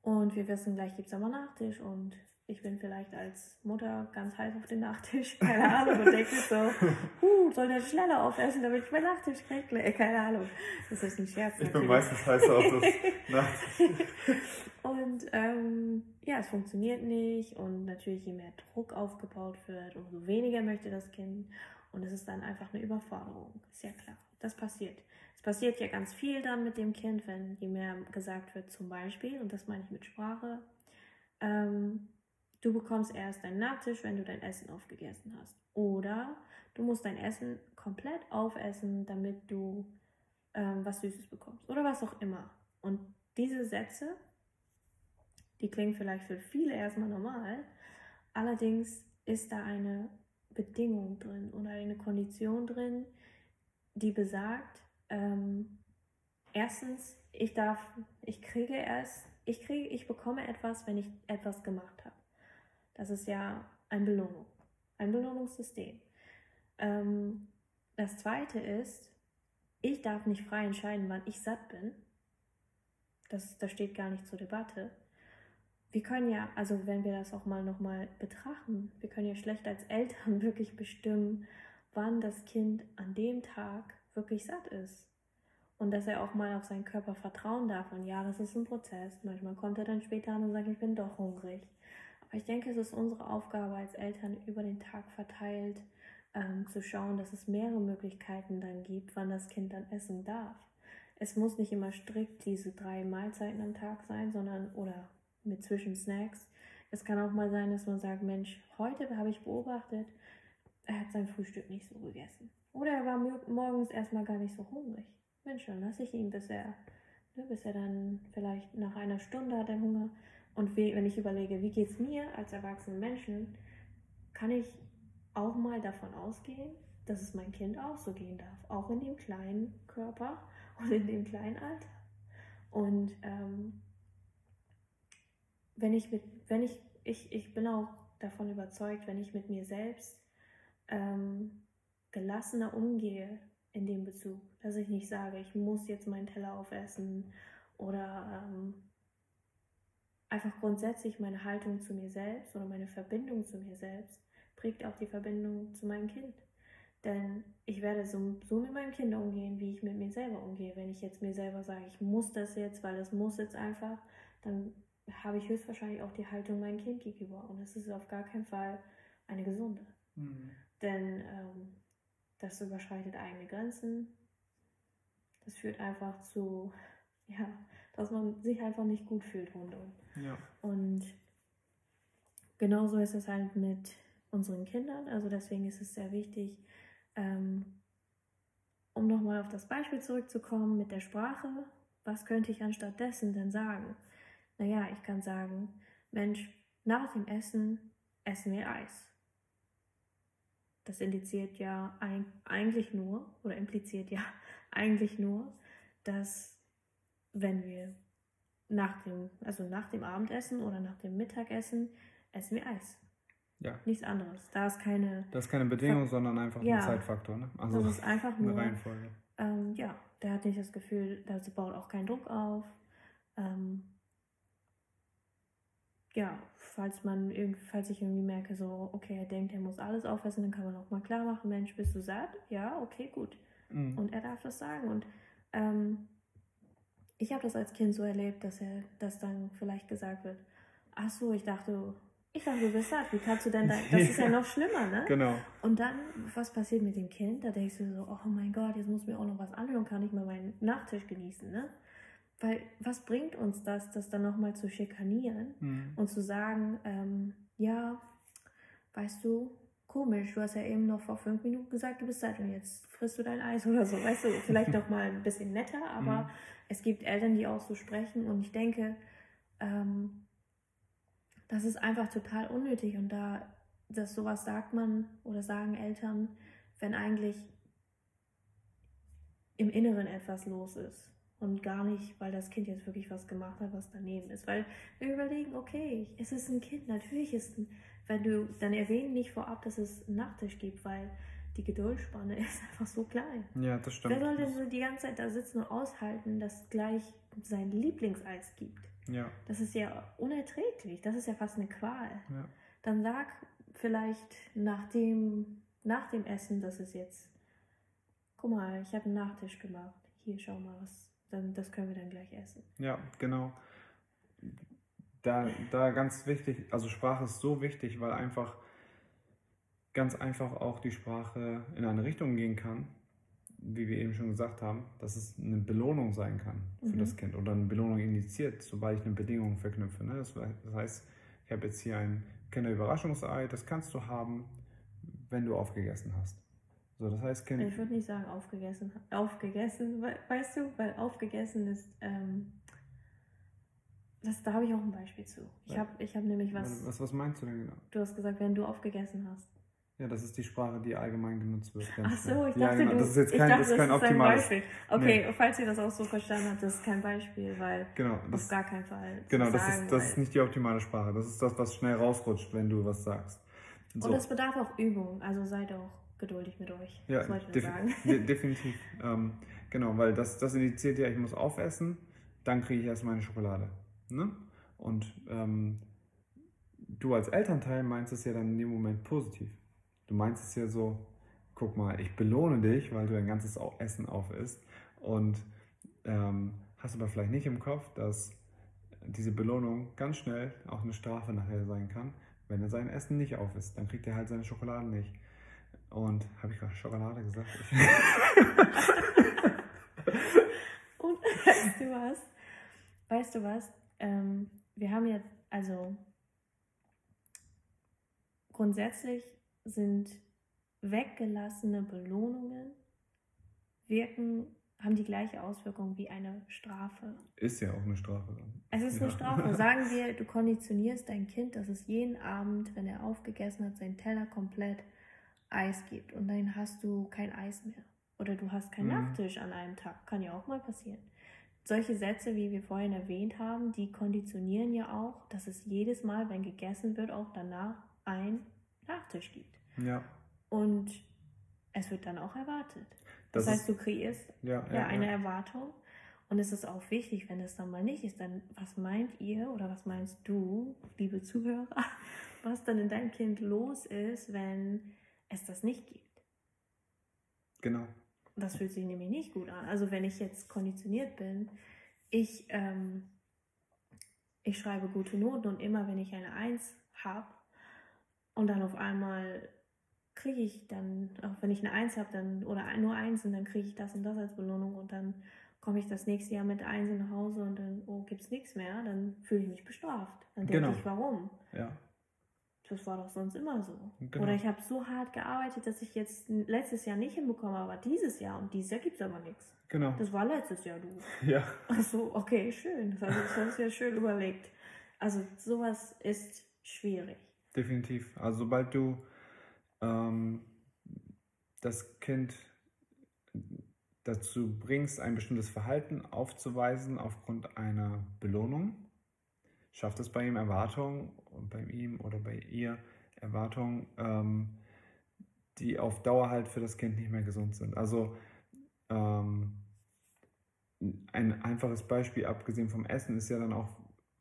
und wir wissen, gleich gibt es aber Nachtisch und ich bin vielleicht als Mutter ganz heiß auf den Nachtisch, keine Ahnung, und denke so, huh, soll der schneller aufessen, damit ich meinen Nachtisch kriege? Keine Ahnung. Das ist ein Scherz. Ich bin meistens heiß auf das Nachtisch. und ähm, ja, es funktioniert nicht und natürlich je mehr Druck aufgebaut wird, umso weniger möchte das Kind. Und es ist dann einfach eine Überforderung. Ist ja klar. Das passiert. Es passiert ja ganz viel dann mit dem Kind, wenn je mehr gesagt wird, zum Beispiel, und das meine ich mit Sprache, ähm, du bekommst erst deinen Nachtisch, wenn du dein Essen aufgegessen hast. Oder du musst dein Essen komplett aufessen, damit du ähm, was Süßes bekommst. Oder was auch immer. Und diese Sätze, die klingen vielleicht für viele erstmal normal. Allerdings ist da eine Bedingung drin oder eine Kondition drin, die besagt, ähm, erstens, ich darf, ich kriege erst, ich kriege, ich bekomme etwas, wenn ich etwas gemacht habe. Das ist ja ein Belohnung, ein Belohnungssystem. Ähm, das zweite ist, ich darf nicht frei entscheiden, wann ich satt bin. Das, das steht gar nicht zur Debatte wir können ja, also wenn wir das auch mal nochmal betrachten, wir können ja schlecht als Eltern wirklich bestimmen, wann das Kind an dem Tag wirklich satt ist. Und dass er auch mal auf seinen Körper vertrauen darf. Und ja, das ist ein Prozess. Manchmal kommt er dann später an und sagt, ich bin doch hungrig. Aber ich denke, es ist unsere Aufgabe als Eltern über den Tag verteilt, ähm, zu schauen, dass es mehrere Möglichkeiten dann gibt, wann das Kind dann essen darf. Es muss nicht immer strikt diese drei Mahlzeiten am Tag sein, sondern oder mit Zwischensnacks. Es kann auch mal sein, dass man sagt, Mensch, heute habe ich beobachtet, er hat sein Frühstück nicht so gegessen. Oder er war morgens erstmal gar nicht so hungrig. Mensch, dann lasse ich ihn, bis er, ne, bis er dann vielleicht nach einer Stunde hat er Hunger. Und wie, wenn ich überlege, wie geht es mir als erwachsenen Menschen, kann ich auch mal davon ausgehen, dass es mein Kind auch so gehen darf. Auch in dem kleinen Körper und in dem kleinen Alter. Und ähm, wenn ich mit, wenn ich, ich, ich bin auch davon überzeugt, wenn ich mit mir selbst ähm, gelassener umgehe in dem Bezug, dass ich nicht sage, ich muss jetzt meinen Teller aufessen oder ähm, einfach grundsätzlich meine Haltung zu mir selbst oder meine Verbindung zu mir selbst prägt auch die Verbindung zu meinem Kind. Denn ich werde so, so mit meinem Kind umgehen, wie ich mit mir selber umgehe. Wenn ich jetzt mir selber sage, ich muss das jetzt, weil es muss jetzt einfach, dann habe ich höchstwahrscheinlich auch die Haltung meinem Kind gegenüber. Und das ist auf gar keinen Fall eine gesunde. Mhm. Denn ähm, das überschreitet eigene Grenzen. Das führt einfach zu, ja, dass man sich einfach nicht gut fühlt rundum. Ja. Und genauso ist es halt mit unseren Kindern. Also deswegen ist es sehr wichtig, ähm, um nochmal auf das Beispiel zurückzukommen mit der Sprache. Was könnte ich anstattdessen denn sagen? Naja, ich kann sagen, Mensch, nach dem Essen essen wir Eis. Das indiziert ja eigentlich nur, oder impliziert ja eigentlich nur, dass wenn wir nach dem, also nach dem Abendessen oder nach dem Mittagessen essen wir Eis. Ja. Nichts anderes. Da ist keine. Das ist keine Bedingung, Ver sondern einfach ja, ein Zeitfaktor. Ne? Also das ist einfach nur. Eine Reihenfolge. Ähm, ja, der hat nicht das Gefühl, das baut auch keinen Druck auf. Ähm, ja, falls man falls ich irgendwie merke, so, okay, er denkt, er muss alles aufessen, dann kann man auch mal klar machen, Mensch, bist du satt? Ja, okay, gut. Mhm. Und er darf das sagen. Und ähm, ich habe das als Kind so erlebt, dass er, dass dann vielleicht gesagt wird, ach so, ich dachte, ich dachte, du bist satt. Wie kannst du denn da, das ist ja noch schlimmer, ne? Genau. Und dann, was passiert mit dem Kind? Da denkst du so, oh mein Gott, jetzt muss mir auch noch was anhören, kann ich mal meinen Nachtisch genießen, ne? Weil, was bringt uns das, das dann nochmal zu schikanieren mhm. und zu sagen, ähm, ja, weißt du, komisch, du hast ja eben noch vor fünf Minuten gesagt, du bist satt und jetzt frisst du dein Eis oder so, weißt du, vielleicht noch mal ein bisschen netter, aber mhm. Es gibt Eltern, die auch so sprechen und ich denke, ähm, das ist einfach total unnötig und da, dass sowas sagt man oder sagen Eltern, wenn eigentlich im Inneren etwas los ist und gar nicht, weil das Kind jetzt wirklich was gemacht hat, was daneben ist. Weil wir überlegen, okay, es ist ein Kind, natürlich ist ein, wenn du, dann erwähnen nicht vorab, dass es einen Nachtisch gibt, weil die Geduldspanne ist einfach so klein. Ja, das stimmt. Wer soll denn so die ganze Zeit da sitzen und aushalten, dass gleich sein Lieblingseis gibt? Ja. Das ist ja unerträglich. Das ist ja fast eine Qual. Ja. Dann sag vielleicht nach dem, nach dem Essen, dass es jetzt, guck mal, ich habe einen Nachtisch gemacht. Hier, schau mal, was, dann, das können wir dann gleich essen. Ja, genau. Da, da ganz wichtig, also Sprache ist so wichtig, weil einfach ganz einfach auch die Sprache in eine Richtung gehen kann, wie wir eben schon gesagt haben, dass es eine Belohnung sein kann für mhm. das Kind oder eine Belohnung initiiert, sobald ich eine Bedingung verknüpfe. Ne? Das, das heißt, ich habe jetzt hier ein Kinderüberraschungsei, das kannst du haben, wenn du aufgegessen hast. So, das heißt, kind ich würde nicht sagen aufgegessen, aufgegessen, weißt du, weil aufgegessen ist, ähm, das, da habe ich auch ein Beispiel zu. Ich habe ich hab nämlich was, was. Was meinst du denn genau? Du hast gesagt, wenn du aufgegessen hast. Ja, das ist die Sprache, die allgemein genutzt wird. Ach so, ich dachte, ja, genau. du, das ist jetzt kein, dachte, das ist kein das optimales. Beispiel. Okay, nee. falls ihr das auch so verstanden habt, das ist kein Beispiel, weil genau, das, auf gar keinen Fall. Genau, das, sagen, ist, das ist nicht die optimale Sprache. Das ist das, was schnell rausrutscht, wenn du was sagst. So. Und es bedarf auch Übung, also seid auch geduldig mit euch. Ja, das wollte ich sagen. De definitiv. ähm, genau, weil das, das indiziert ja, ich muss aufessen, dann kriege ich erst meine Schokolade. Ne? Und ähm, du als Elternteil meinst es ja dann in dem Moment positiv. Du meinst es ja so, guck mal, ich belohne dich, weil du dein ganzes Essen auf isst. Und ähm, hast aber vielleicht nicht im Kopf, dass diese Belohnung ganz schnell auch eine Strafe nachher sein kann, wenn er sein Essen nicht auf isst. Dann kriegt er halt seine Schokolade nicht. Und habe ich gerade Schokolade gesagt? Und weißt du was? Weißt du was? Ähm, wir haben jetzt, also grundsätzlich sind weggelassene Belohnungen wirken, haben die gleiche Auswirkung wie eine Strafe. Ist ja auch eine Strafe. Es ist ja. eine Strafe. Sagen wir, du konditionierst dein Kind, dass es jeden Abend, wenn er aufgegessen hat, seinen Teller komplett Eis gibt und dann hast du kein Eis mehr. Oder du hast keinen mhm. Nachtisch an einem Tag. Kann ja auch mal passieren. Solche Sätze, wie wir vorhin erwähnt haben, die konditionieren ja auch, dass es jedes Mal, wenn gegessen wird, auch danach ein Nachtisch gibt. Ja. Und es wird dann auch erwartet. Das, das heißt, du kreierst ja, ja, ja eine. Erwartung. Und es ist auch wichtig, wenn es dann mal nicht ist, dann was meint ihr oder was meinst du, liebe Zuhörer, was dann in deinem Kind los ist, wenn es das nicht gibt? Genau. Das fühlt sich nämlich nicht gut an. Also wenn ich jetzt konditioniert bin, ich, ähm, ich schreibe gute Noten und immer wenn ich eine Eins habe, und dann auf einmal kriege ich dann, auch wenn ich eine Eins habe, dann oder nur Eins und dann kriege ich das und das als Belohnung und dann komme ich das nächste Jahr mit Eins nach Hause und dann, oh, gibt es nichts mehr, dann fühle ich mich bestraft. Dann denke genau. ich, warum? Ja. Das war doch sonst immer so. Genau. Oder ich habe so hart gearbeitet, dass ich jetzt letztes Jahr nicht hinbekomme, aber dieses Jahr und dieses Jahr gibt es aber nichts. Genau. Das war letztes Jahr, du. Ja. Also, okay, schön. Das, das hast du ja schön überlegt. Also sowas ist schwierig. Definitiv. Also sobald du ähm, das Kind dazu bringst, ein bestimmtes Verhalten aufzuweisen aufgrund einer Belohnung, schafft es bei ihm Erwartungen, bei ihm oder bei ihr Erwartungen, ähm, die auf Dauer halt für das Kind nicht mehr gesund sind. Also ähm, ein einfaches Beispiel, abgesehen vom Essen, ist ja dann auch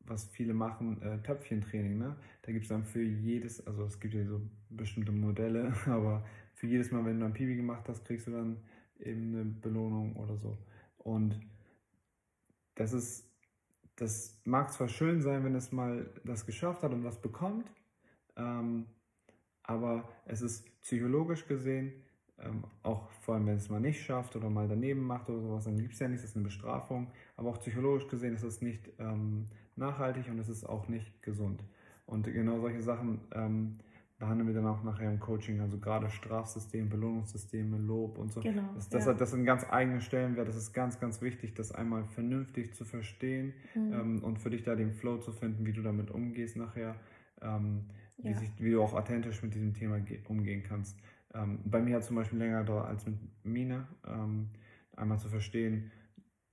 was viele machen, äh, Töpfchentraining. Ne? Da gibt es dann für jedes, also es gibt ja so bestimmte Modelle, aber für jedes Mal, wenn du ein Pipi gemacht hast, kriegst du dann eben eine Belohnung oder so. Und das ist, das mag zwar schön sein, wenn es mal das geschafft hat und was bekommt, ähm, aber es ist psychologisch gesehen, ähm, auch vor allem wenn es mal nicht schafft oder mal daneben macht oder sowas, dann gibt es ja nichts, das ist eine Bestrafung. Aber auch psychologisch gesehen ist es nicht ähm, nachhaltig und es ist auch nicht gesund. Und genau solche Sachen ähm, behandeln wir dann auch nachher im Coaching, also gerade Strafsystem, Belohnungssysteme, Lob und so. Genau, das, das, ja. das sind ganz eigene Stellenwert, das ist ganz, ganz wichtig, das einmal vernünftig zu verstehen mhm. ähm, und für dich da den Flow zu finden, wie du damit umgehst nachher, ähm, ja. wie, sich, wie du auch authentisch mit diesem Thema umgehen kannst. Ähm, bei mir hat zum Beispiel länger dauert als mit Mine, ähm, einmal zu verstehen,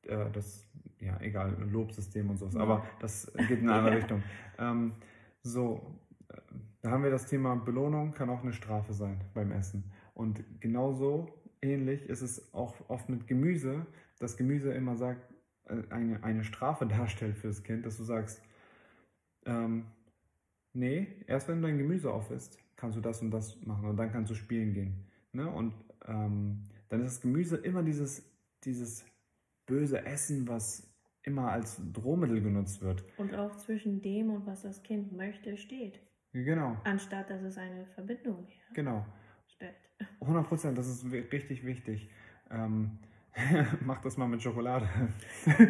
äh, das, ja, egal, Lobsystem und sowas, ja. aber das geht in eine andere Richtung. Ähm, so, äh, da haben wir das Thema Belohnung, kann auch eine Strafe sein beim Essen. Und genauso ähnlich ist es auch oft mit Gemüse, dass Gemüse immer sagt, äh, eine, eine Strafe darstellt für das Kind, dass du sagst, ähm, nee, erst wenn du dein Gemüse auf isst, kannst du das und das machen und dann kannst du spielen gehen. Ne? Und ähm, dann ist das Gemüse immer dieses, dieses böse Essen, was immer als Drohmittel genutzt wird. Und auch zwischen dem und was das Kind möchte, steht. Genau. Anstatt dass es eine Verbindung genau. stellt. 100 Prozent, das ist richtig wichtig. Ähm, mach das mal mit Schokolade.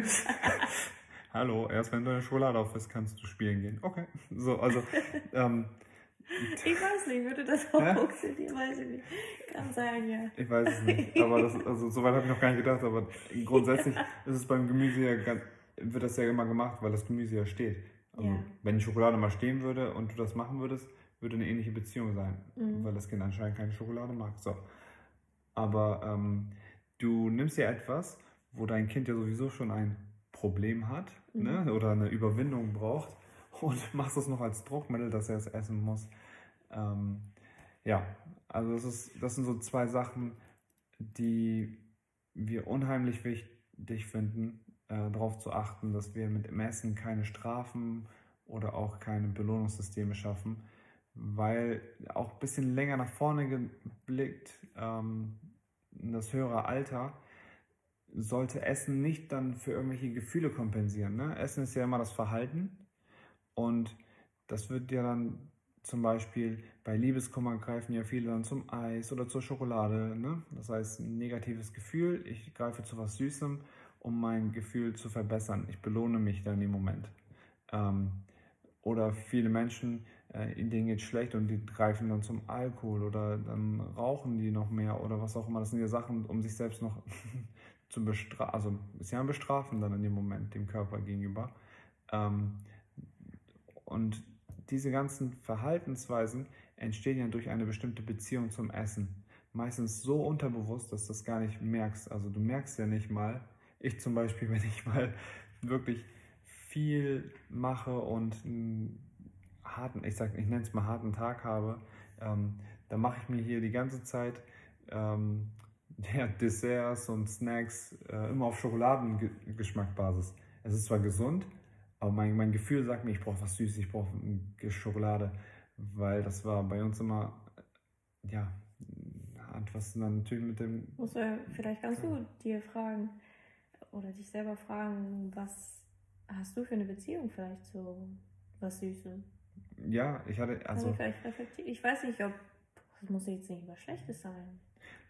Hallo, erst wenn du eine Schokolade auf kannst du spielen gehen. Okay. So, also ähm, ich weiß nicht, würde das auch funktionieren? Weiß ich nicht. Kann sein, ja. Ich weiß es nicht. Aber das, also, so weit habe ich noch gar nicht gedacht. Aber grundsätzlich ja. ist es beim Gemüse ja ganz, wird das ja immer gemacht, weil das Gemüse ja steht. Also, ja. wenn die Schokolade mal stehen würde und du das machen würdest, würde eine ähnliche Beziehung sein, mhm. weil das Kind anscheinend keine Schokolade mag. So. Aber ähm, du nimmst ja etwas, wo dein Kind ja sowieso schon ein Problem hat mhm. ne? oder eine Überwindung braucht und machst es noch als Druckmittel, dass er es essen muss. Ähm, ja, also das, ist, das sind so zwei Sachen, die wir unheimlich wichtig finden, äh, darauf zu achten, dass wir mit dem Essen keine Strafen oder auch keine Belohnungssysteme schaffen, weil auch ein bisschen länger nach vorne geblickt, ähm, das höhere Alter, sollte Essen nicht dann für irgendwelche Gefühle kompensieren. Ne? Essen ist ja immer das Verhalten und das wird ja dann zum Beispiel bei Liebeskummer greifen ja viele dann zum Eis oder zur Schokolade. Ne? Das heißt, ein negatives Gefühl, ich greife zu was Süßem, um mein Gefühl zu verbessern. Ich belohne mich dann im Moment. Ähm, oder viele Menschen, äh, denen geht es schlecht und die greifen dann zum Alkohol oder dann rauchen die noch mehr oder was auch immer. Das sind ja Sachen, um sich selbst noch zu bestrafen, also ist ja ein Bestrafen dann in dem Moment dem Körper gegenüber. Ähm, und diese ganzen Verhaltensweisen entstehen ja durch eine bestimmte Beziehung zum Essen. Meistens so unterbewusst, dass du das gar nicht merkst. Also du merkst ja nicht mal, ich zum Beispiel, wenn ich mal wirklich viel mache und einen harten, ich sag, ich nenne es mal harten Tag habe, ähm, dann mache ich mir hier die ganze Zeit ähm, ja, Desserts und Snacks äh, immer auf Schokoladengeschmackbasis. Es ist zwar gesund, aber mein, mein Gefühl sagt mir, ich brauche was Süßes, ich brauche Schokolade, weil das war bei uns immer, ja, etwas dann natürlich mit dem. Musst du vielleicht ganz gut dir fragen oder dich selber fragen, was hast du für eine Beziehung vielleicht zu was Süßem? Ja, ich hatte, also. also vielleicht reflektiert. Ich weiß nicht, ob, das muss jetzt nicht was Schlechtes sein.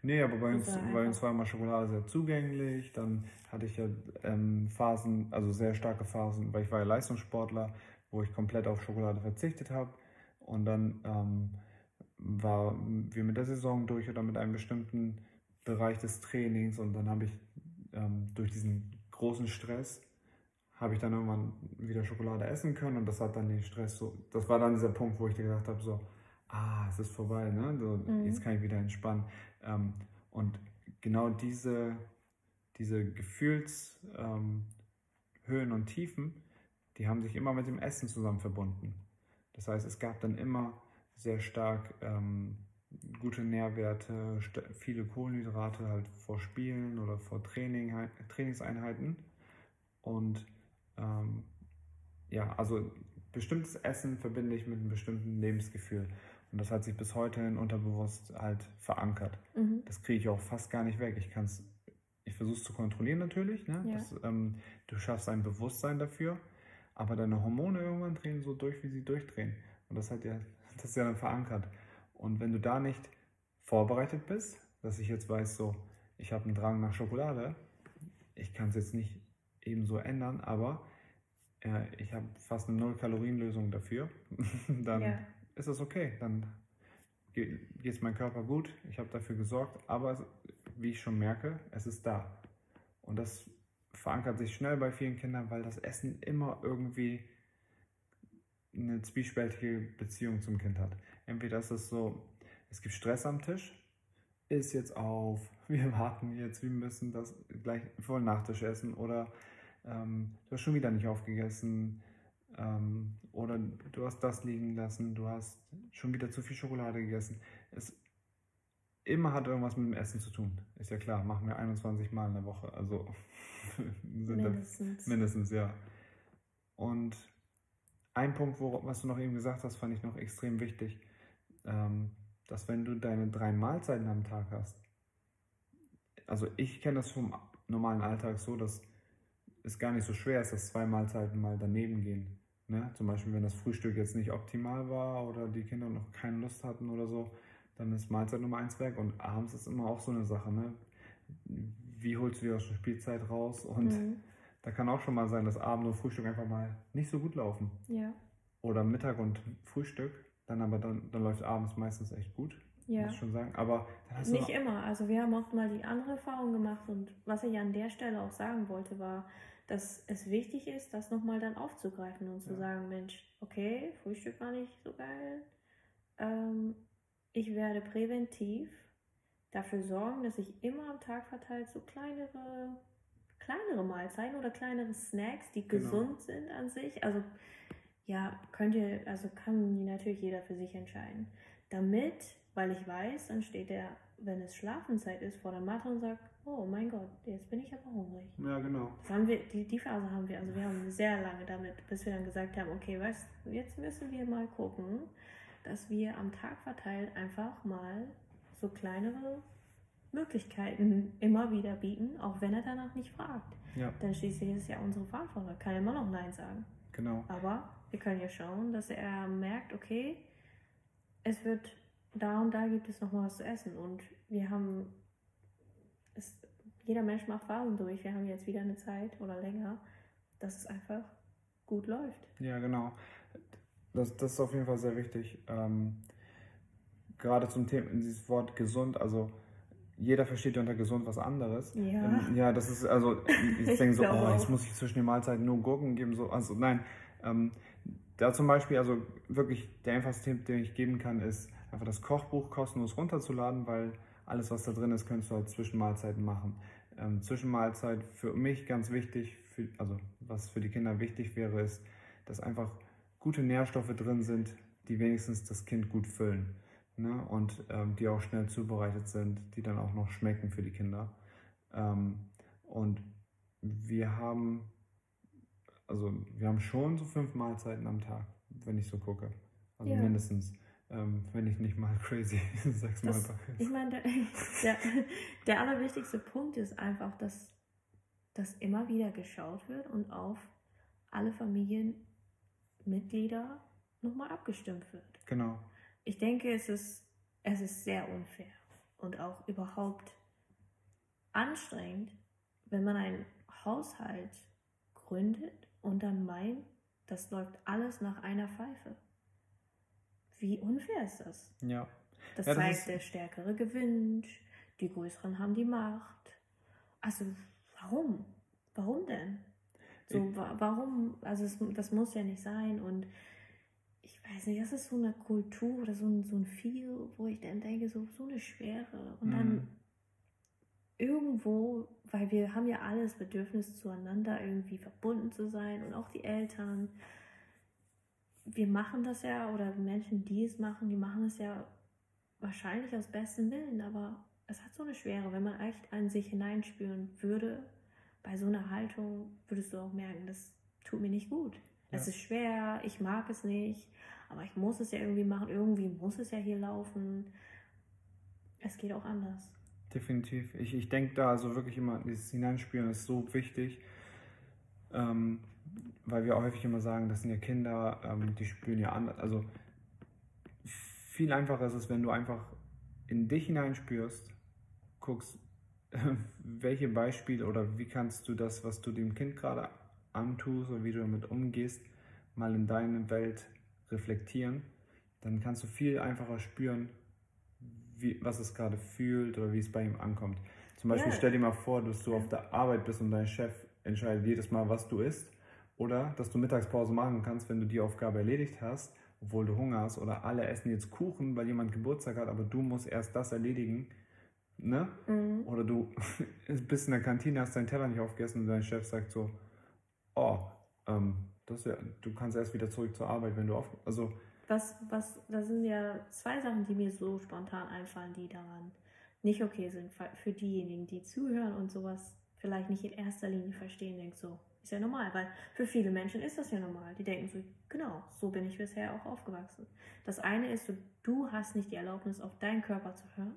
Nee, aber bei uns, bei uns war immer Schokolade sehr zugänglich. Dann hatte ich ja ähm, Phasen, also sehr starke Phasen, weil ich war ja Leistungssportler, wo ich komplett auf Schokolade verzichtet habe. Und dann ähm, war wir mit der Saison durch oder mit einem bestimmten Bereich des Trainings. Und dann habe ich ähm, durch diesen großen Stress habe ich dann irgendwann wieder Schokolade essen können und das hat dann den Stress so, das war dann dieser Punkt, wo ich dir gedacht habe, so, ah, es ist vorbei, ne? So, mhm. Jetzt kann ich wieder entspannen. Ähm, und genau diese, diese Gefühlshöhen ähm, und Tiefen, die haben sich immer mit dem Essen zusammen verbunden. Das heißt, es gab dann immer sehr stark ähm, gute Nährwerte, viele Kohlenhydrate halt vor Spielen oder vor Training, Trainingseinheiten. Und ähm, ja, also bestimmtes Essen verbinde ich mit einem bestimmten Lebensgefühl. Und das hat sich bis heute in unterbewusst halt verankert. Mhm. Das kriege ich auch fast gar nicht weg. Ich kann es, ich versuche es zu kontrollieren natürlich. Ne? Ja. Das, ähm, du schaffst ein Bewusstsein dafür, aber deine Hormone irgendwann drehen so durch, wie sie durchdrehen. Und das hat ja, das ist ja dann verankert. Und wenn du da nicht vorbereitet bist, dass ich jetzt weiß, so, ich habe einen Drang nach Schokolade, ich kann es jetzt nicht eben so ändern, aber äh, ich habe fast eine Null-Kalorien-Lösung dafür, dann Ja. Ist das okay. Dann geht es meinem Körper gut, ich habe dafür gesorgt, aber es, wie ich schon merke, es ist da. Und das verankert sich schnell bei vielen Kindern, weil das Essen immer irgendwie eine zwiespältige Beziehung zum Kind hat. Entweder ist es so, es gibt Stress am Tisch, ist jetzt auf, wir warten jetzt, wir müssen das gleich vor Nachtisch essen oder ähm, du hast schon wieder nicht aufgegessen ähm, oder du hast das liegen lassen, du hast schon wieder zu viel Schokolade gegessen. Es immer hat irgendwas mit dem Essen zu tun. Ist ja klar, machen wir 21 Mal in der Woche, also Mindestens. Mindestens, ja. Und ein Punkt, wo, was du noch eben gesagt hast, fand ich noch extrem wichtig, ähm, dass wenn du deine drei Mahlzeiten am Tag hast, also ich kenne das vom normalen Alltag so, dass es gar nicht so schwer ist, dass zwei Mahlzeiten mal daneben gehen. Ne? Zum Beispiel, wenn das Frühstück jetzt nicht optimal war oder die Kinder noch keine Lust hatten oder so, dann ist Mahlzeit Nummer eins weg. Und abends ist immer auch so eine Sache. Ne? Wie holst du die aus der Spielzeit raus? Und Mhm. da kann auch schon mal sein, dass Abend und Frühstück einfach mal nicht so gut laufen. Ja. Oder Mittag und Frühstück, dann aber dann, dann läuft abends meistens echt gut, Ja. muss ich schon sagen. Aber Nicht immer. Also wir haben auch mal die andere Erfahrung gemacht und was ich an der Stelle auch sagen wollte, war, dass es wichtig ist, das nochmal dann aufzugreifen und zu Ja. sagen, Mensch, okay, Frühstück war nicht so geil. Ähm, ich werde präventiv dafür sorgen, dass ich immer am Tag verteilt so kleinere, kleinere Mahlzeiten oder kleinere Snacks, die Genau. gesund sind an sich. Also ja, könnt ihr, also kann natürlich jeder für sich entscheiden. Damit, weil ich weiß, dann steht er, wenn es Schlafenszeit ist, vor der Matte und sagt, oh mein Gott, jetzt bin ich aber hungrig. ja, genau. Das haben wir, die, die Phase haben wir, also wir haben sehr lange damit, bis wir dann gesagt haben, okay, weißt jetzt müssen wir mal gucken, dass wir am Tag verteilt einfach mal so kleinere Möglichkeiten immer wieder bieten, auch wenn er danach nicht fragt. Ja, Denn schließlich ist es ja unsere Verantwortung, er kann immer noch Nein sagen. genau. Aber wir können ja schauen, dass er merkt, okay, es wird da und da gibt es noch mal was zu essen und wir haben jeder Mensch macht Phasen durch. Wir haben jetzt wieder eine Zeit oder länger, dass es einfach gut läuft. Ja, genau. Das, das ist auf jeden Fall sehr wichtig. Ähm, gerade zum Thema, dieses Wort gesund, also jeder versteht ja unter gesund was anderes. Ja. Ähm, ja, das ist, also ich Ich denke so, oh, jetzt muss ich zwischen den Mahlzeiten nur Gurken geben, so, also nein. Ähm, da zum Beispiel, also wirklich der einfachste Tipp, den ich geben kann, ist einfach das Kochbuch kostenlos runterzuladen, weil alles, was da drin ist, könntest du halt zwischen Mahlzeiten machen. Ähm, Zwischenmahlzeit für mich ganz wichtig, für, also was für die Kinder wichtig wäre, ist, dass einfach gute Nährstoffe drin sind, die wenigstens das Kind gut füllen. Ne? Und ähm, die auch schnell zubereitet sind, die dann auch noch schmecken für die Kinder. Ähm, und wir haben, also wir haben schon so fünf Mahlzeiten am Tag, wenn ich so gucke. Also Ja. mindestens, ähm, wenn ich nicht mal crazy sechs Mal Das- esse. Ich meine, der, der, der allerwichtigste Punkt ist einfach, dass, dass immer wieder geschaut wird und auf alle Familienmitglieder nochmal abgestimmt wird. Genau. Ich denke, es ist, es ist sehr unfair und auch überhaupt anstrengend, wenn man einen Haushalt gründet und dann meint, das läuft alles nach einer Pfeife. Wie unfair ist das? Ja. Das Ja, das zeigt, ist- der Stärkere gewinnt, die Größeren haben die Macht. Also, warum? Warum denn? So, wa warum? Also, es, das muss ja nicht sein. Und ich weiß nicht, das ist so eine Kultur oder so ein, so ein Feel, wo ich dann denke, so, so eine Schwere. Und dann Mhm. irgendwo, weil wir haben ja alles Bedürfnis zueinander irgendwie verbunden zu sein und auch die Eltern. Wir machen das ja, oder Menschen, die es machen, die machen es ja wahrscheinlich aus bestem Willen, aber es hat so eine Schwere. Wenn man echt an sich hineinspüren würde, bei so einer Haltung würdest du auch merken, das tut mir nicht gut. Es ist schwer, ich mag es nicht, aber ich muss es ja irgendwie machen. Irgendwie muss es ja hier laufen. Es geht auch anders. Definitiv. Ich, ich denke da also wirklich immer, dieses Hineinspielen ist so wichtig, ähm, weil wir auch häufig immer sagen, das sind ja Kinder, ähm, die spüren ja anders. Also viel einfacher ist es, wenn du einfach in dich hineinspürst, guckst, welche Beispiele oder wie kannst du das, was du dem Kind gerade antust oder wie du damit umgehst, mal in deine Welt reflektieren, dann kannst du viel einfacher spüren, wie, was es gerade fühlt oder wie es bei ihm ankommt. Zum Beispiel ja. stell dir mal vor, dass du auf der Arbeit bist und dein Chef entscheidet jedes Mal, was du isst. Oder dass du Mittagspause machen kannst, wenn du die Aufgabe erledigt hast, obwohl du Hunger hast. Oder alle essen jetzt Kuchen, weil jemand Geburtstag hat, aber du musst erst das erledigen. Ne? Mhm. Oder du bist in der Kantine, hast deinen Teller nicht aufgegessen und dein Chef sagt so, oh, ähm, das ja, du kannst erst wieder zurück zur Arbeit, wenn du auf. Also. Was, was, das sind ja zwei Sachen, die mir so spontan einfallen, die daran nicht okay sind für diejenigen, die zuhören und sowas vielleicht nicht in erster Linie verstehen, denkt so, ist ja normal, weil für viele Menschen ist das ja normal. Die denken so, genau, so bin ich bisher auch aufgewachsen. Das eine ist so, du hast nicht die Erlaubnis, auf deinen Körper zu hören.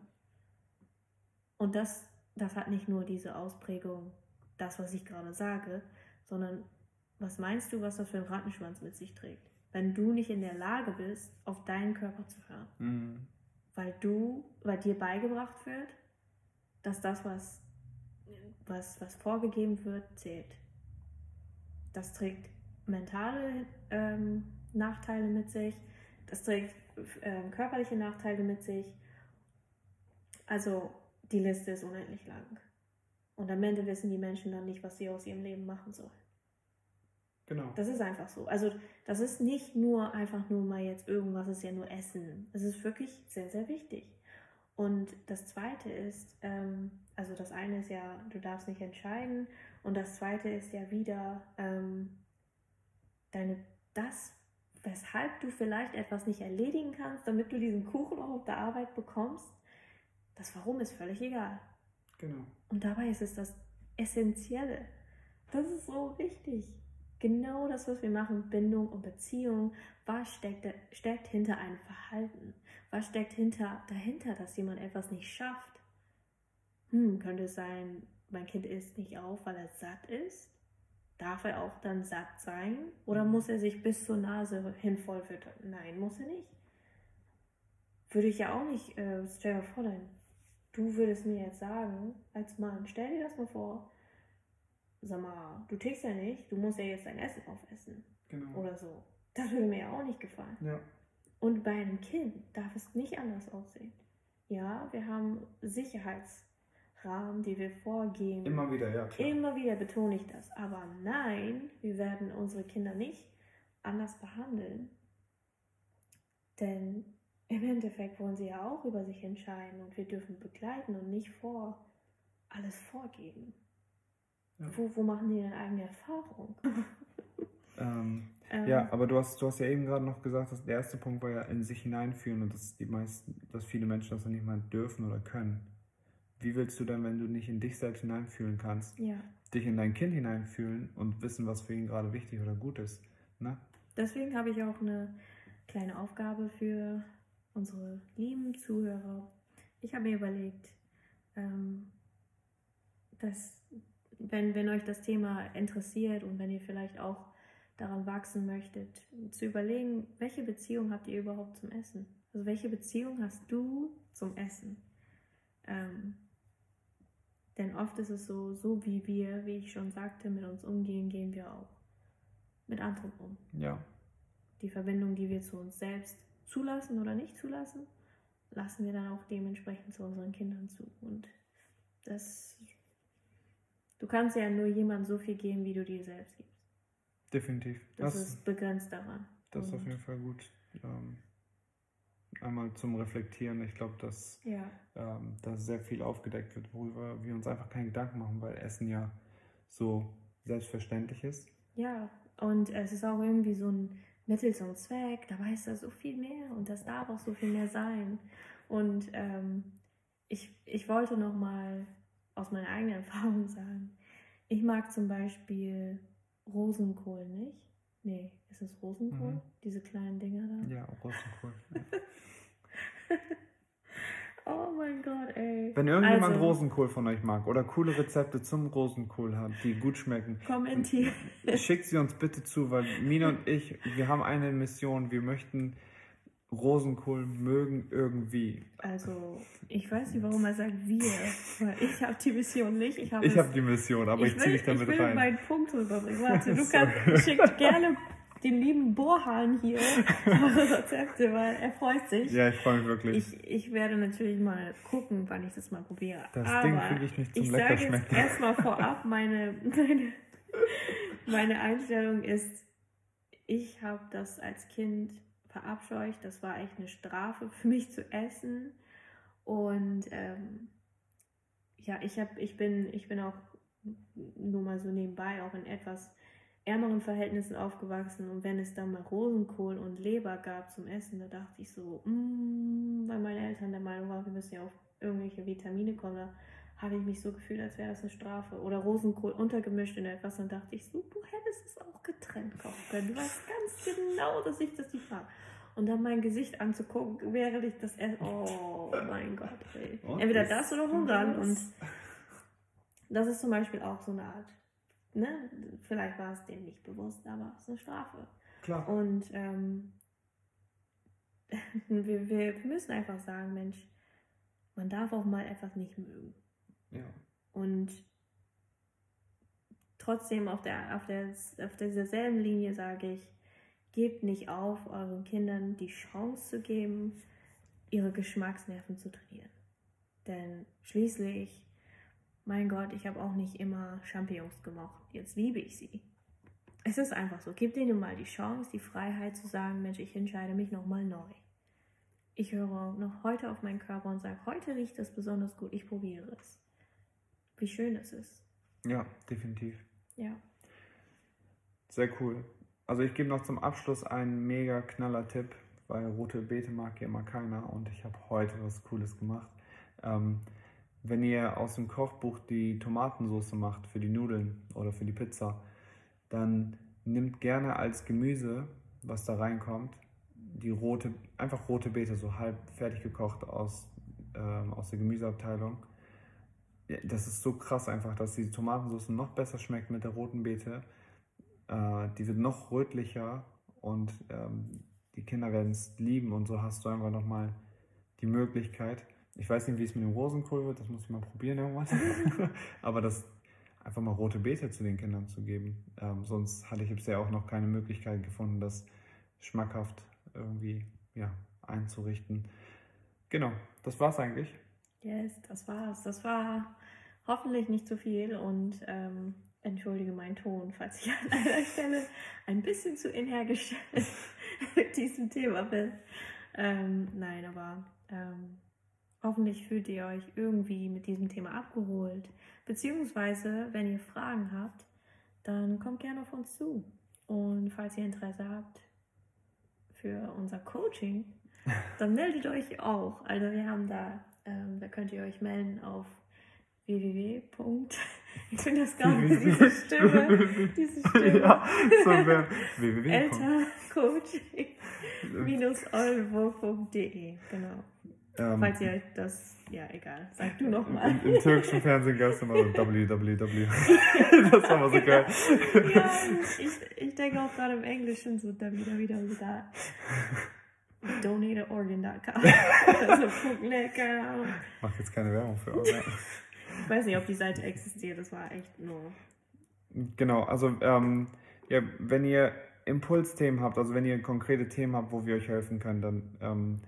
Und das, das hat nicht nur diese Ausprägung, das, was ich gerade sage, sondern was meinst du, was das für ein Rattenschwanz mit sich trägt? Wenn du nicht in der Lage bist, auf deinen Körper zu hören. Mhm. Weil du, weil dir beigebracht wird, dass das, was, was, was vorgegeben wird, zählt. Das trägt mentale ähm, Nachteile mit sich, das trägt äh, körperliche Nachteile mit sich. Also die Liste ist unendlich lang. Und am Ende wissen die Menschen dann nicht, was sie aus ihrem Leben machen sollen. Genau. Das ist einfach so. Also das ist nicht nur einfach nur mal jetzt irgendwas, ist ja nur Essen. Es ist wirklich sehr, sehr wichtig. Und das Zweite ist, ähm, also das eine ist ja, du darfst nicht entscheiden. Und das Zweite ist ja wieder ähm, deine, das, weshalb du vielleicht etwas nicht erledigen kannst, damit du diesen Kuchen auch auf der Arbeit bekommst. Das Warum ist völlig egal. Genau. Und dabei ist es das Essentielle. Das ist so wichtig genau das, was wir machen, Bindung und Beziehung, was steckt, steckt hinter einem Verhalten? Was steckt hinter, dahinter, dass jemand etwas nicht schafft? Hm, könnte es sein, mein Kind isst nicht auf, weil er satt ist? Darf er auch dann satt sein? Oder muss er sich bis zur Nase hin voll füttern? Nein, muss er nicht. Würde ich ja auch nicht, äh, stell dir vor, dein, du würdest mir jetzt sagen, als Mann, stell dir das mal vor, sag mal, du tickst ja nicht, du musst ja jetzt dein Essen aufessen. Genau. Oder so. Das würde mir ja auch nicht gefallen. Ja. Und bei einem Kind darf es nicht anders aussehen. Ja, wir haben Sicherheitsrahmen, die wir vorgehen. Immer wieder, ja. Klar. Immer wieder betone ich das. Aber nein, wir werden unsere Kinder nicht anders behandeln. Denn im Endeffekt wollen sie ja auch über sich entscheiden und wir dürfen begleiten und nicht vor alles vorgeben. Ja. Wo, wo machen die denn eigene Erfahrung? ähm, ähm, ja, aber du hast, du hast ja eben gerade noch gesagt, dass der erste Punkt war ja in sich hineinführen und dass die meisten, dass viele Menschen das nicht mal dürfen oder können. Wie willst du dann, wenn du nicht in dich selbst hineinfühlen kannst, ja. dich in dein Kind hineinfühlen und wissen, was für ihn gerade wichtig oder gut ist? Ne? Deswegen habe ich auch eine kleine Aufgabe für unsere lieben Zuhörer. Ich habe mir überlegt, ähm, dass wenn, wenn euch das Thema interessiert und wenn ihr vielleicht auch daran wachsen möchtet, zu überlegen, welche Beziehung habt ihr überhaupt zum Essen? Also welche Beziehung hast du zum Essen? Ähm, denn oft ist es so, so wie wir, wie ich schon sagte, mit uns umgehen, gehen wir auch mit anderen um. Ja. Die Verbindung, die wir zu uns selbst zulassen oder nicht zulassen, lassen wir dann auch dementsprechend zu unseren Kindern zu. Und das Du kannst ja nur jemandem so viel geben, wie du dir selbst gibst. Definitiv. Das, das ist begrenzt daran. Das ist auf jeden Fall gut. Ähm, einmal zum Reflektieren. Ich glaube, dass ja. ähm, da sehr viel aufgedeckt wird, worüber wir uns einfach keine Gedanken machen, weil Essen ja so selbstverständlich ist. Ja, und es ist auch irgendwie so ein Mittel zum Zweck. Dabei ist da so viel mehr und das darf auch so viel mehr sein. Und ähm, ich, ich wollte noch mal aus meiner eigenen Erfahrung sagen. Ich mag zum Beispiel Rosenkohl nicht. Nee, ist es Rosenkohl? Mhm. Diese kleinen Dinger da? Ja, Rosenkohl. Oh mein Gott, ey. Wenn irgendjemand Also- Rosenkohl von euch mag oder coole Rezepte zum Rosenkohl hat, die gut schmecken, Kommentiert. schickt sie uns bitte zu, weil Mina und ich, wir haben eine Mission, wir möchten Rosenkohl mögen irgendwie. Also, ich weiß nicht, warum er sagt wir, weil ich habe die Mission nicht. Ich habe Ich habe die Mission, aber ich, will, ziehe dich damit ich will rein. meinen Punkt rüberbringen. Warte, kannst, schickt gerne den lieben Bohrhahn hier eure Rezepte, weil er freut sich. Ja, ich freue mich wirklich. Ich, ich werde natürlich mal gucken, wann ich das mal probiere. Das Aber Ding kriege ich nicht zum ich sage jetzt erstmal vorab, meine, meine, meine Einstellung ist, ich habe das als Kind verabscheut. Das war echt eine Strafe für mich zu essen. Und ähm, ja, ich, hab, ich, bin, ich bin auch nur mal so nebenbei auch in etwas ärmeren Verhältnissen aufgewachsen. Und wenn es dann mal Rosenkohl und Leber gab zum Essen, da dachte ich so, mm, weil meine Eltern der Meinung waren, wir müssen ja auf irgendwelche Vitamine kommen. Da habe ich mich so gefühlt, als wäre das eine Strafe. Oder Rosenkohl untergemischt in etwas. Und dachte ich so, du hättest es auch getrennt kaufen können. Du weißt ganz genau, dass ich das nicht mag. Und dann mein Gesicht anzugucken, während ich das esse. Oh mein Gott, ey. Und Entweder das oder hungern. das? Und das ist zum Beispiel auch so eine Art. Ne? Vielleicht war es denen nicht bewusst, aber es ist eine Strafe. Klar. Und ähm, wir, wir müssen einfach sagen, Mensch, man darf auch mal etwas nicht mögen. Ja. Und trotzdem auf, der, auf, der, auf dieser selben Linie sage ich, gebt nicht auf, euren Kindern die Chance zu geben, ihre Geschmacksnerven zu trainieren. Denn schließlich, mein Gott, ich habe auch nicht immer Champignons gemocht. Jetzt liebe ich sie. Es ist einfach so. Gebt ihnen mal die Chance, die Freiheit zu sagen, Mensch, ich entscheide mich nochmal neu. Ich höre noch heute auf meinen Körper und sage, heute riecht das besonders gut, ich probiere es. Wie schön es ist. ja, definitiv. Ja. Sehr cool. Also ich gebe noch zum Abschluss einen mega knaller Tipp, weil rote Beete mag ja immer keiner und ich habe heute was Cooles gemacht. Ähm, wenn ihr aus dem Kochbuch die Tomatensauce macht für die Nudeln oder für die Pizza, dann nimmt gerne als Gemüse, was da reinkommt, die rote, einfach rote Beete, so halb fertig gekocht aus, ähm, aus der Gemüseabteilung. Das ist so krass einfach, dass die Tomatensauce noch besser schmeckt mit der roten Beete. Äh, die wird noch rötlicher und ähm, die Kinder werden es lieben und so hast du einfach nochmal die Möglichkeit. Ich weiß nicht, wie es mit dem Rosenkohl wird, das muss ich mal probieren irgendwann. Aber das einfach mal rote Beete zu den Kindern zu geben. Ähm, sonst hatte ich bisher auch noch keine Möglichkeit gefunden, das schmackhaft irgendwie ja, einzurichten. Genau, das war's eigentlich. Yes, das war's. Das war hoffentlich nicht zu viel und ähm, entschuldige meinen Ton, falls ich an einer Stelle ein bisschen zu energisch mit diesem Thema bin. Ähm, nein, aber ähm, hoffentlich fühlt ihr euch irgendwie mit diesem Thema abgeholt. Beziehungsweise, wenn ihr Fragen habt, dann kommt gerne auf uns zu. Und falls ihr Interesse habt für unser Coaching, dann meldet euch auch. Also wir haben da, ähm, da könnt ihr euch melden auf www. Ich finde das nicht, diese Stimme, diese Stimme. ja, so www. Eltercoaching-oldenburg.de, genau. Ähm, Falls ihr das, ja egal, sag du nochmal. Im, Im türkischen Fernsehen gab es immer so www. das war immer so geil. ja, ich, ich denke auch gerade im Englischen so www. Donateorgan.com. Also Punkt .net, keine Ahnung. Mach jetzt keine Werbung für eure. Ich weiß nicht, ob die Seite existiert, das war echt nur. Genau, also ähm, ja, wenn ihr Impulsthemen habt, also wenn ihr konkrete Themen habt, wo wir euch helfen können, dann ähm,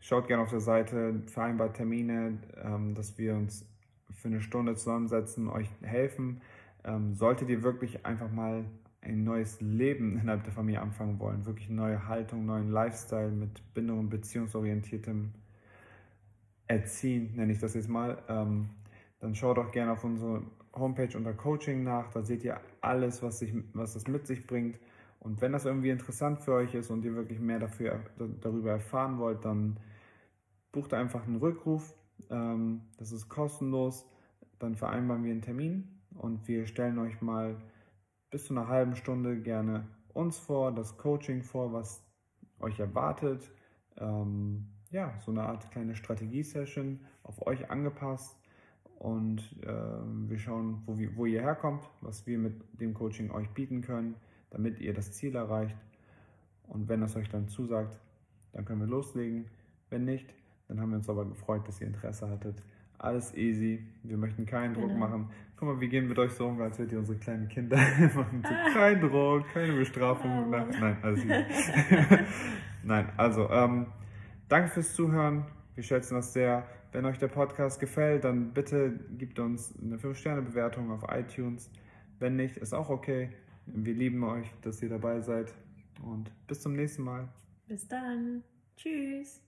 schaut gerne auf der Seite, vereinbart Termine, ähm, dass wir uns für eine Stunde zusammensetzen, euch helfen. Ähm, solltet ihr wirklich einfach mal ein neues Leben innerhalb der Familie anfangen wollen, wirklich eine neue Haltung, neuen Lifestyle mit bindung- und beziehungsorientiertem Erziehen, nenne ich das jetzt mal, ähm, dann schaut auch gerne auf unsere Homepage unter Coaching nach. Da seht ihr alles, was, sich, was das mit sich bringt. Und wenn das irgendwie interessant für euch ist und ihr wirklich mehr dafür, darüber erfahren wollt, dann bucht einfach einen Rückruf. Ähm, das ist kostenlos. Dann vereinbaren wir einen Termin und wir stellen euch mal bis zu einer halben Stunde gerne uns vor, das Coaching vor, was euch erwartet. Ähm, ja, so eine Art kleine Strategie-Session auf euch angepasst. Und äh, wir schauen, wo, wo ihr herkommt, was wir mit dem Coaching euch bieten können, damit ihr das Ziel erreicht. Und wenn es euch dann zusagt, dann können wir loslegen. Wenn nicht, dann haben wir uns aber gefreut, dass ihr Interesse hattet. Alles easy. Wir möchten keinen Druck genau. machen. Guck mal, wir gehen mit euch so um, als wärt ihr unsere kleinen Kinder. machen so keinen Druck, keine Bestrafung. Oh. Nein, alles easy. Nein, also, ähm, danke fürs Zuhören. Wir schätzen das sehr. Wenn euch der Podcast gefällt, dann bitte gebt uns eine 5-Sterne-Bewertung auf iTunes. Wenn nicht, ist auch okay. Wir lieben euch, dass ihr dabei seid. Und bis zum nächsten Mal. Bis dann. Tschüss.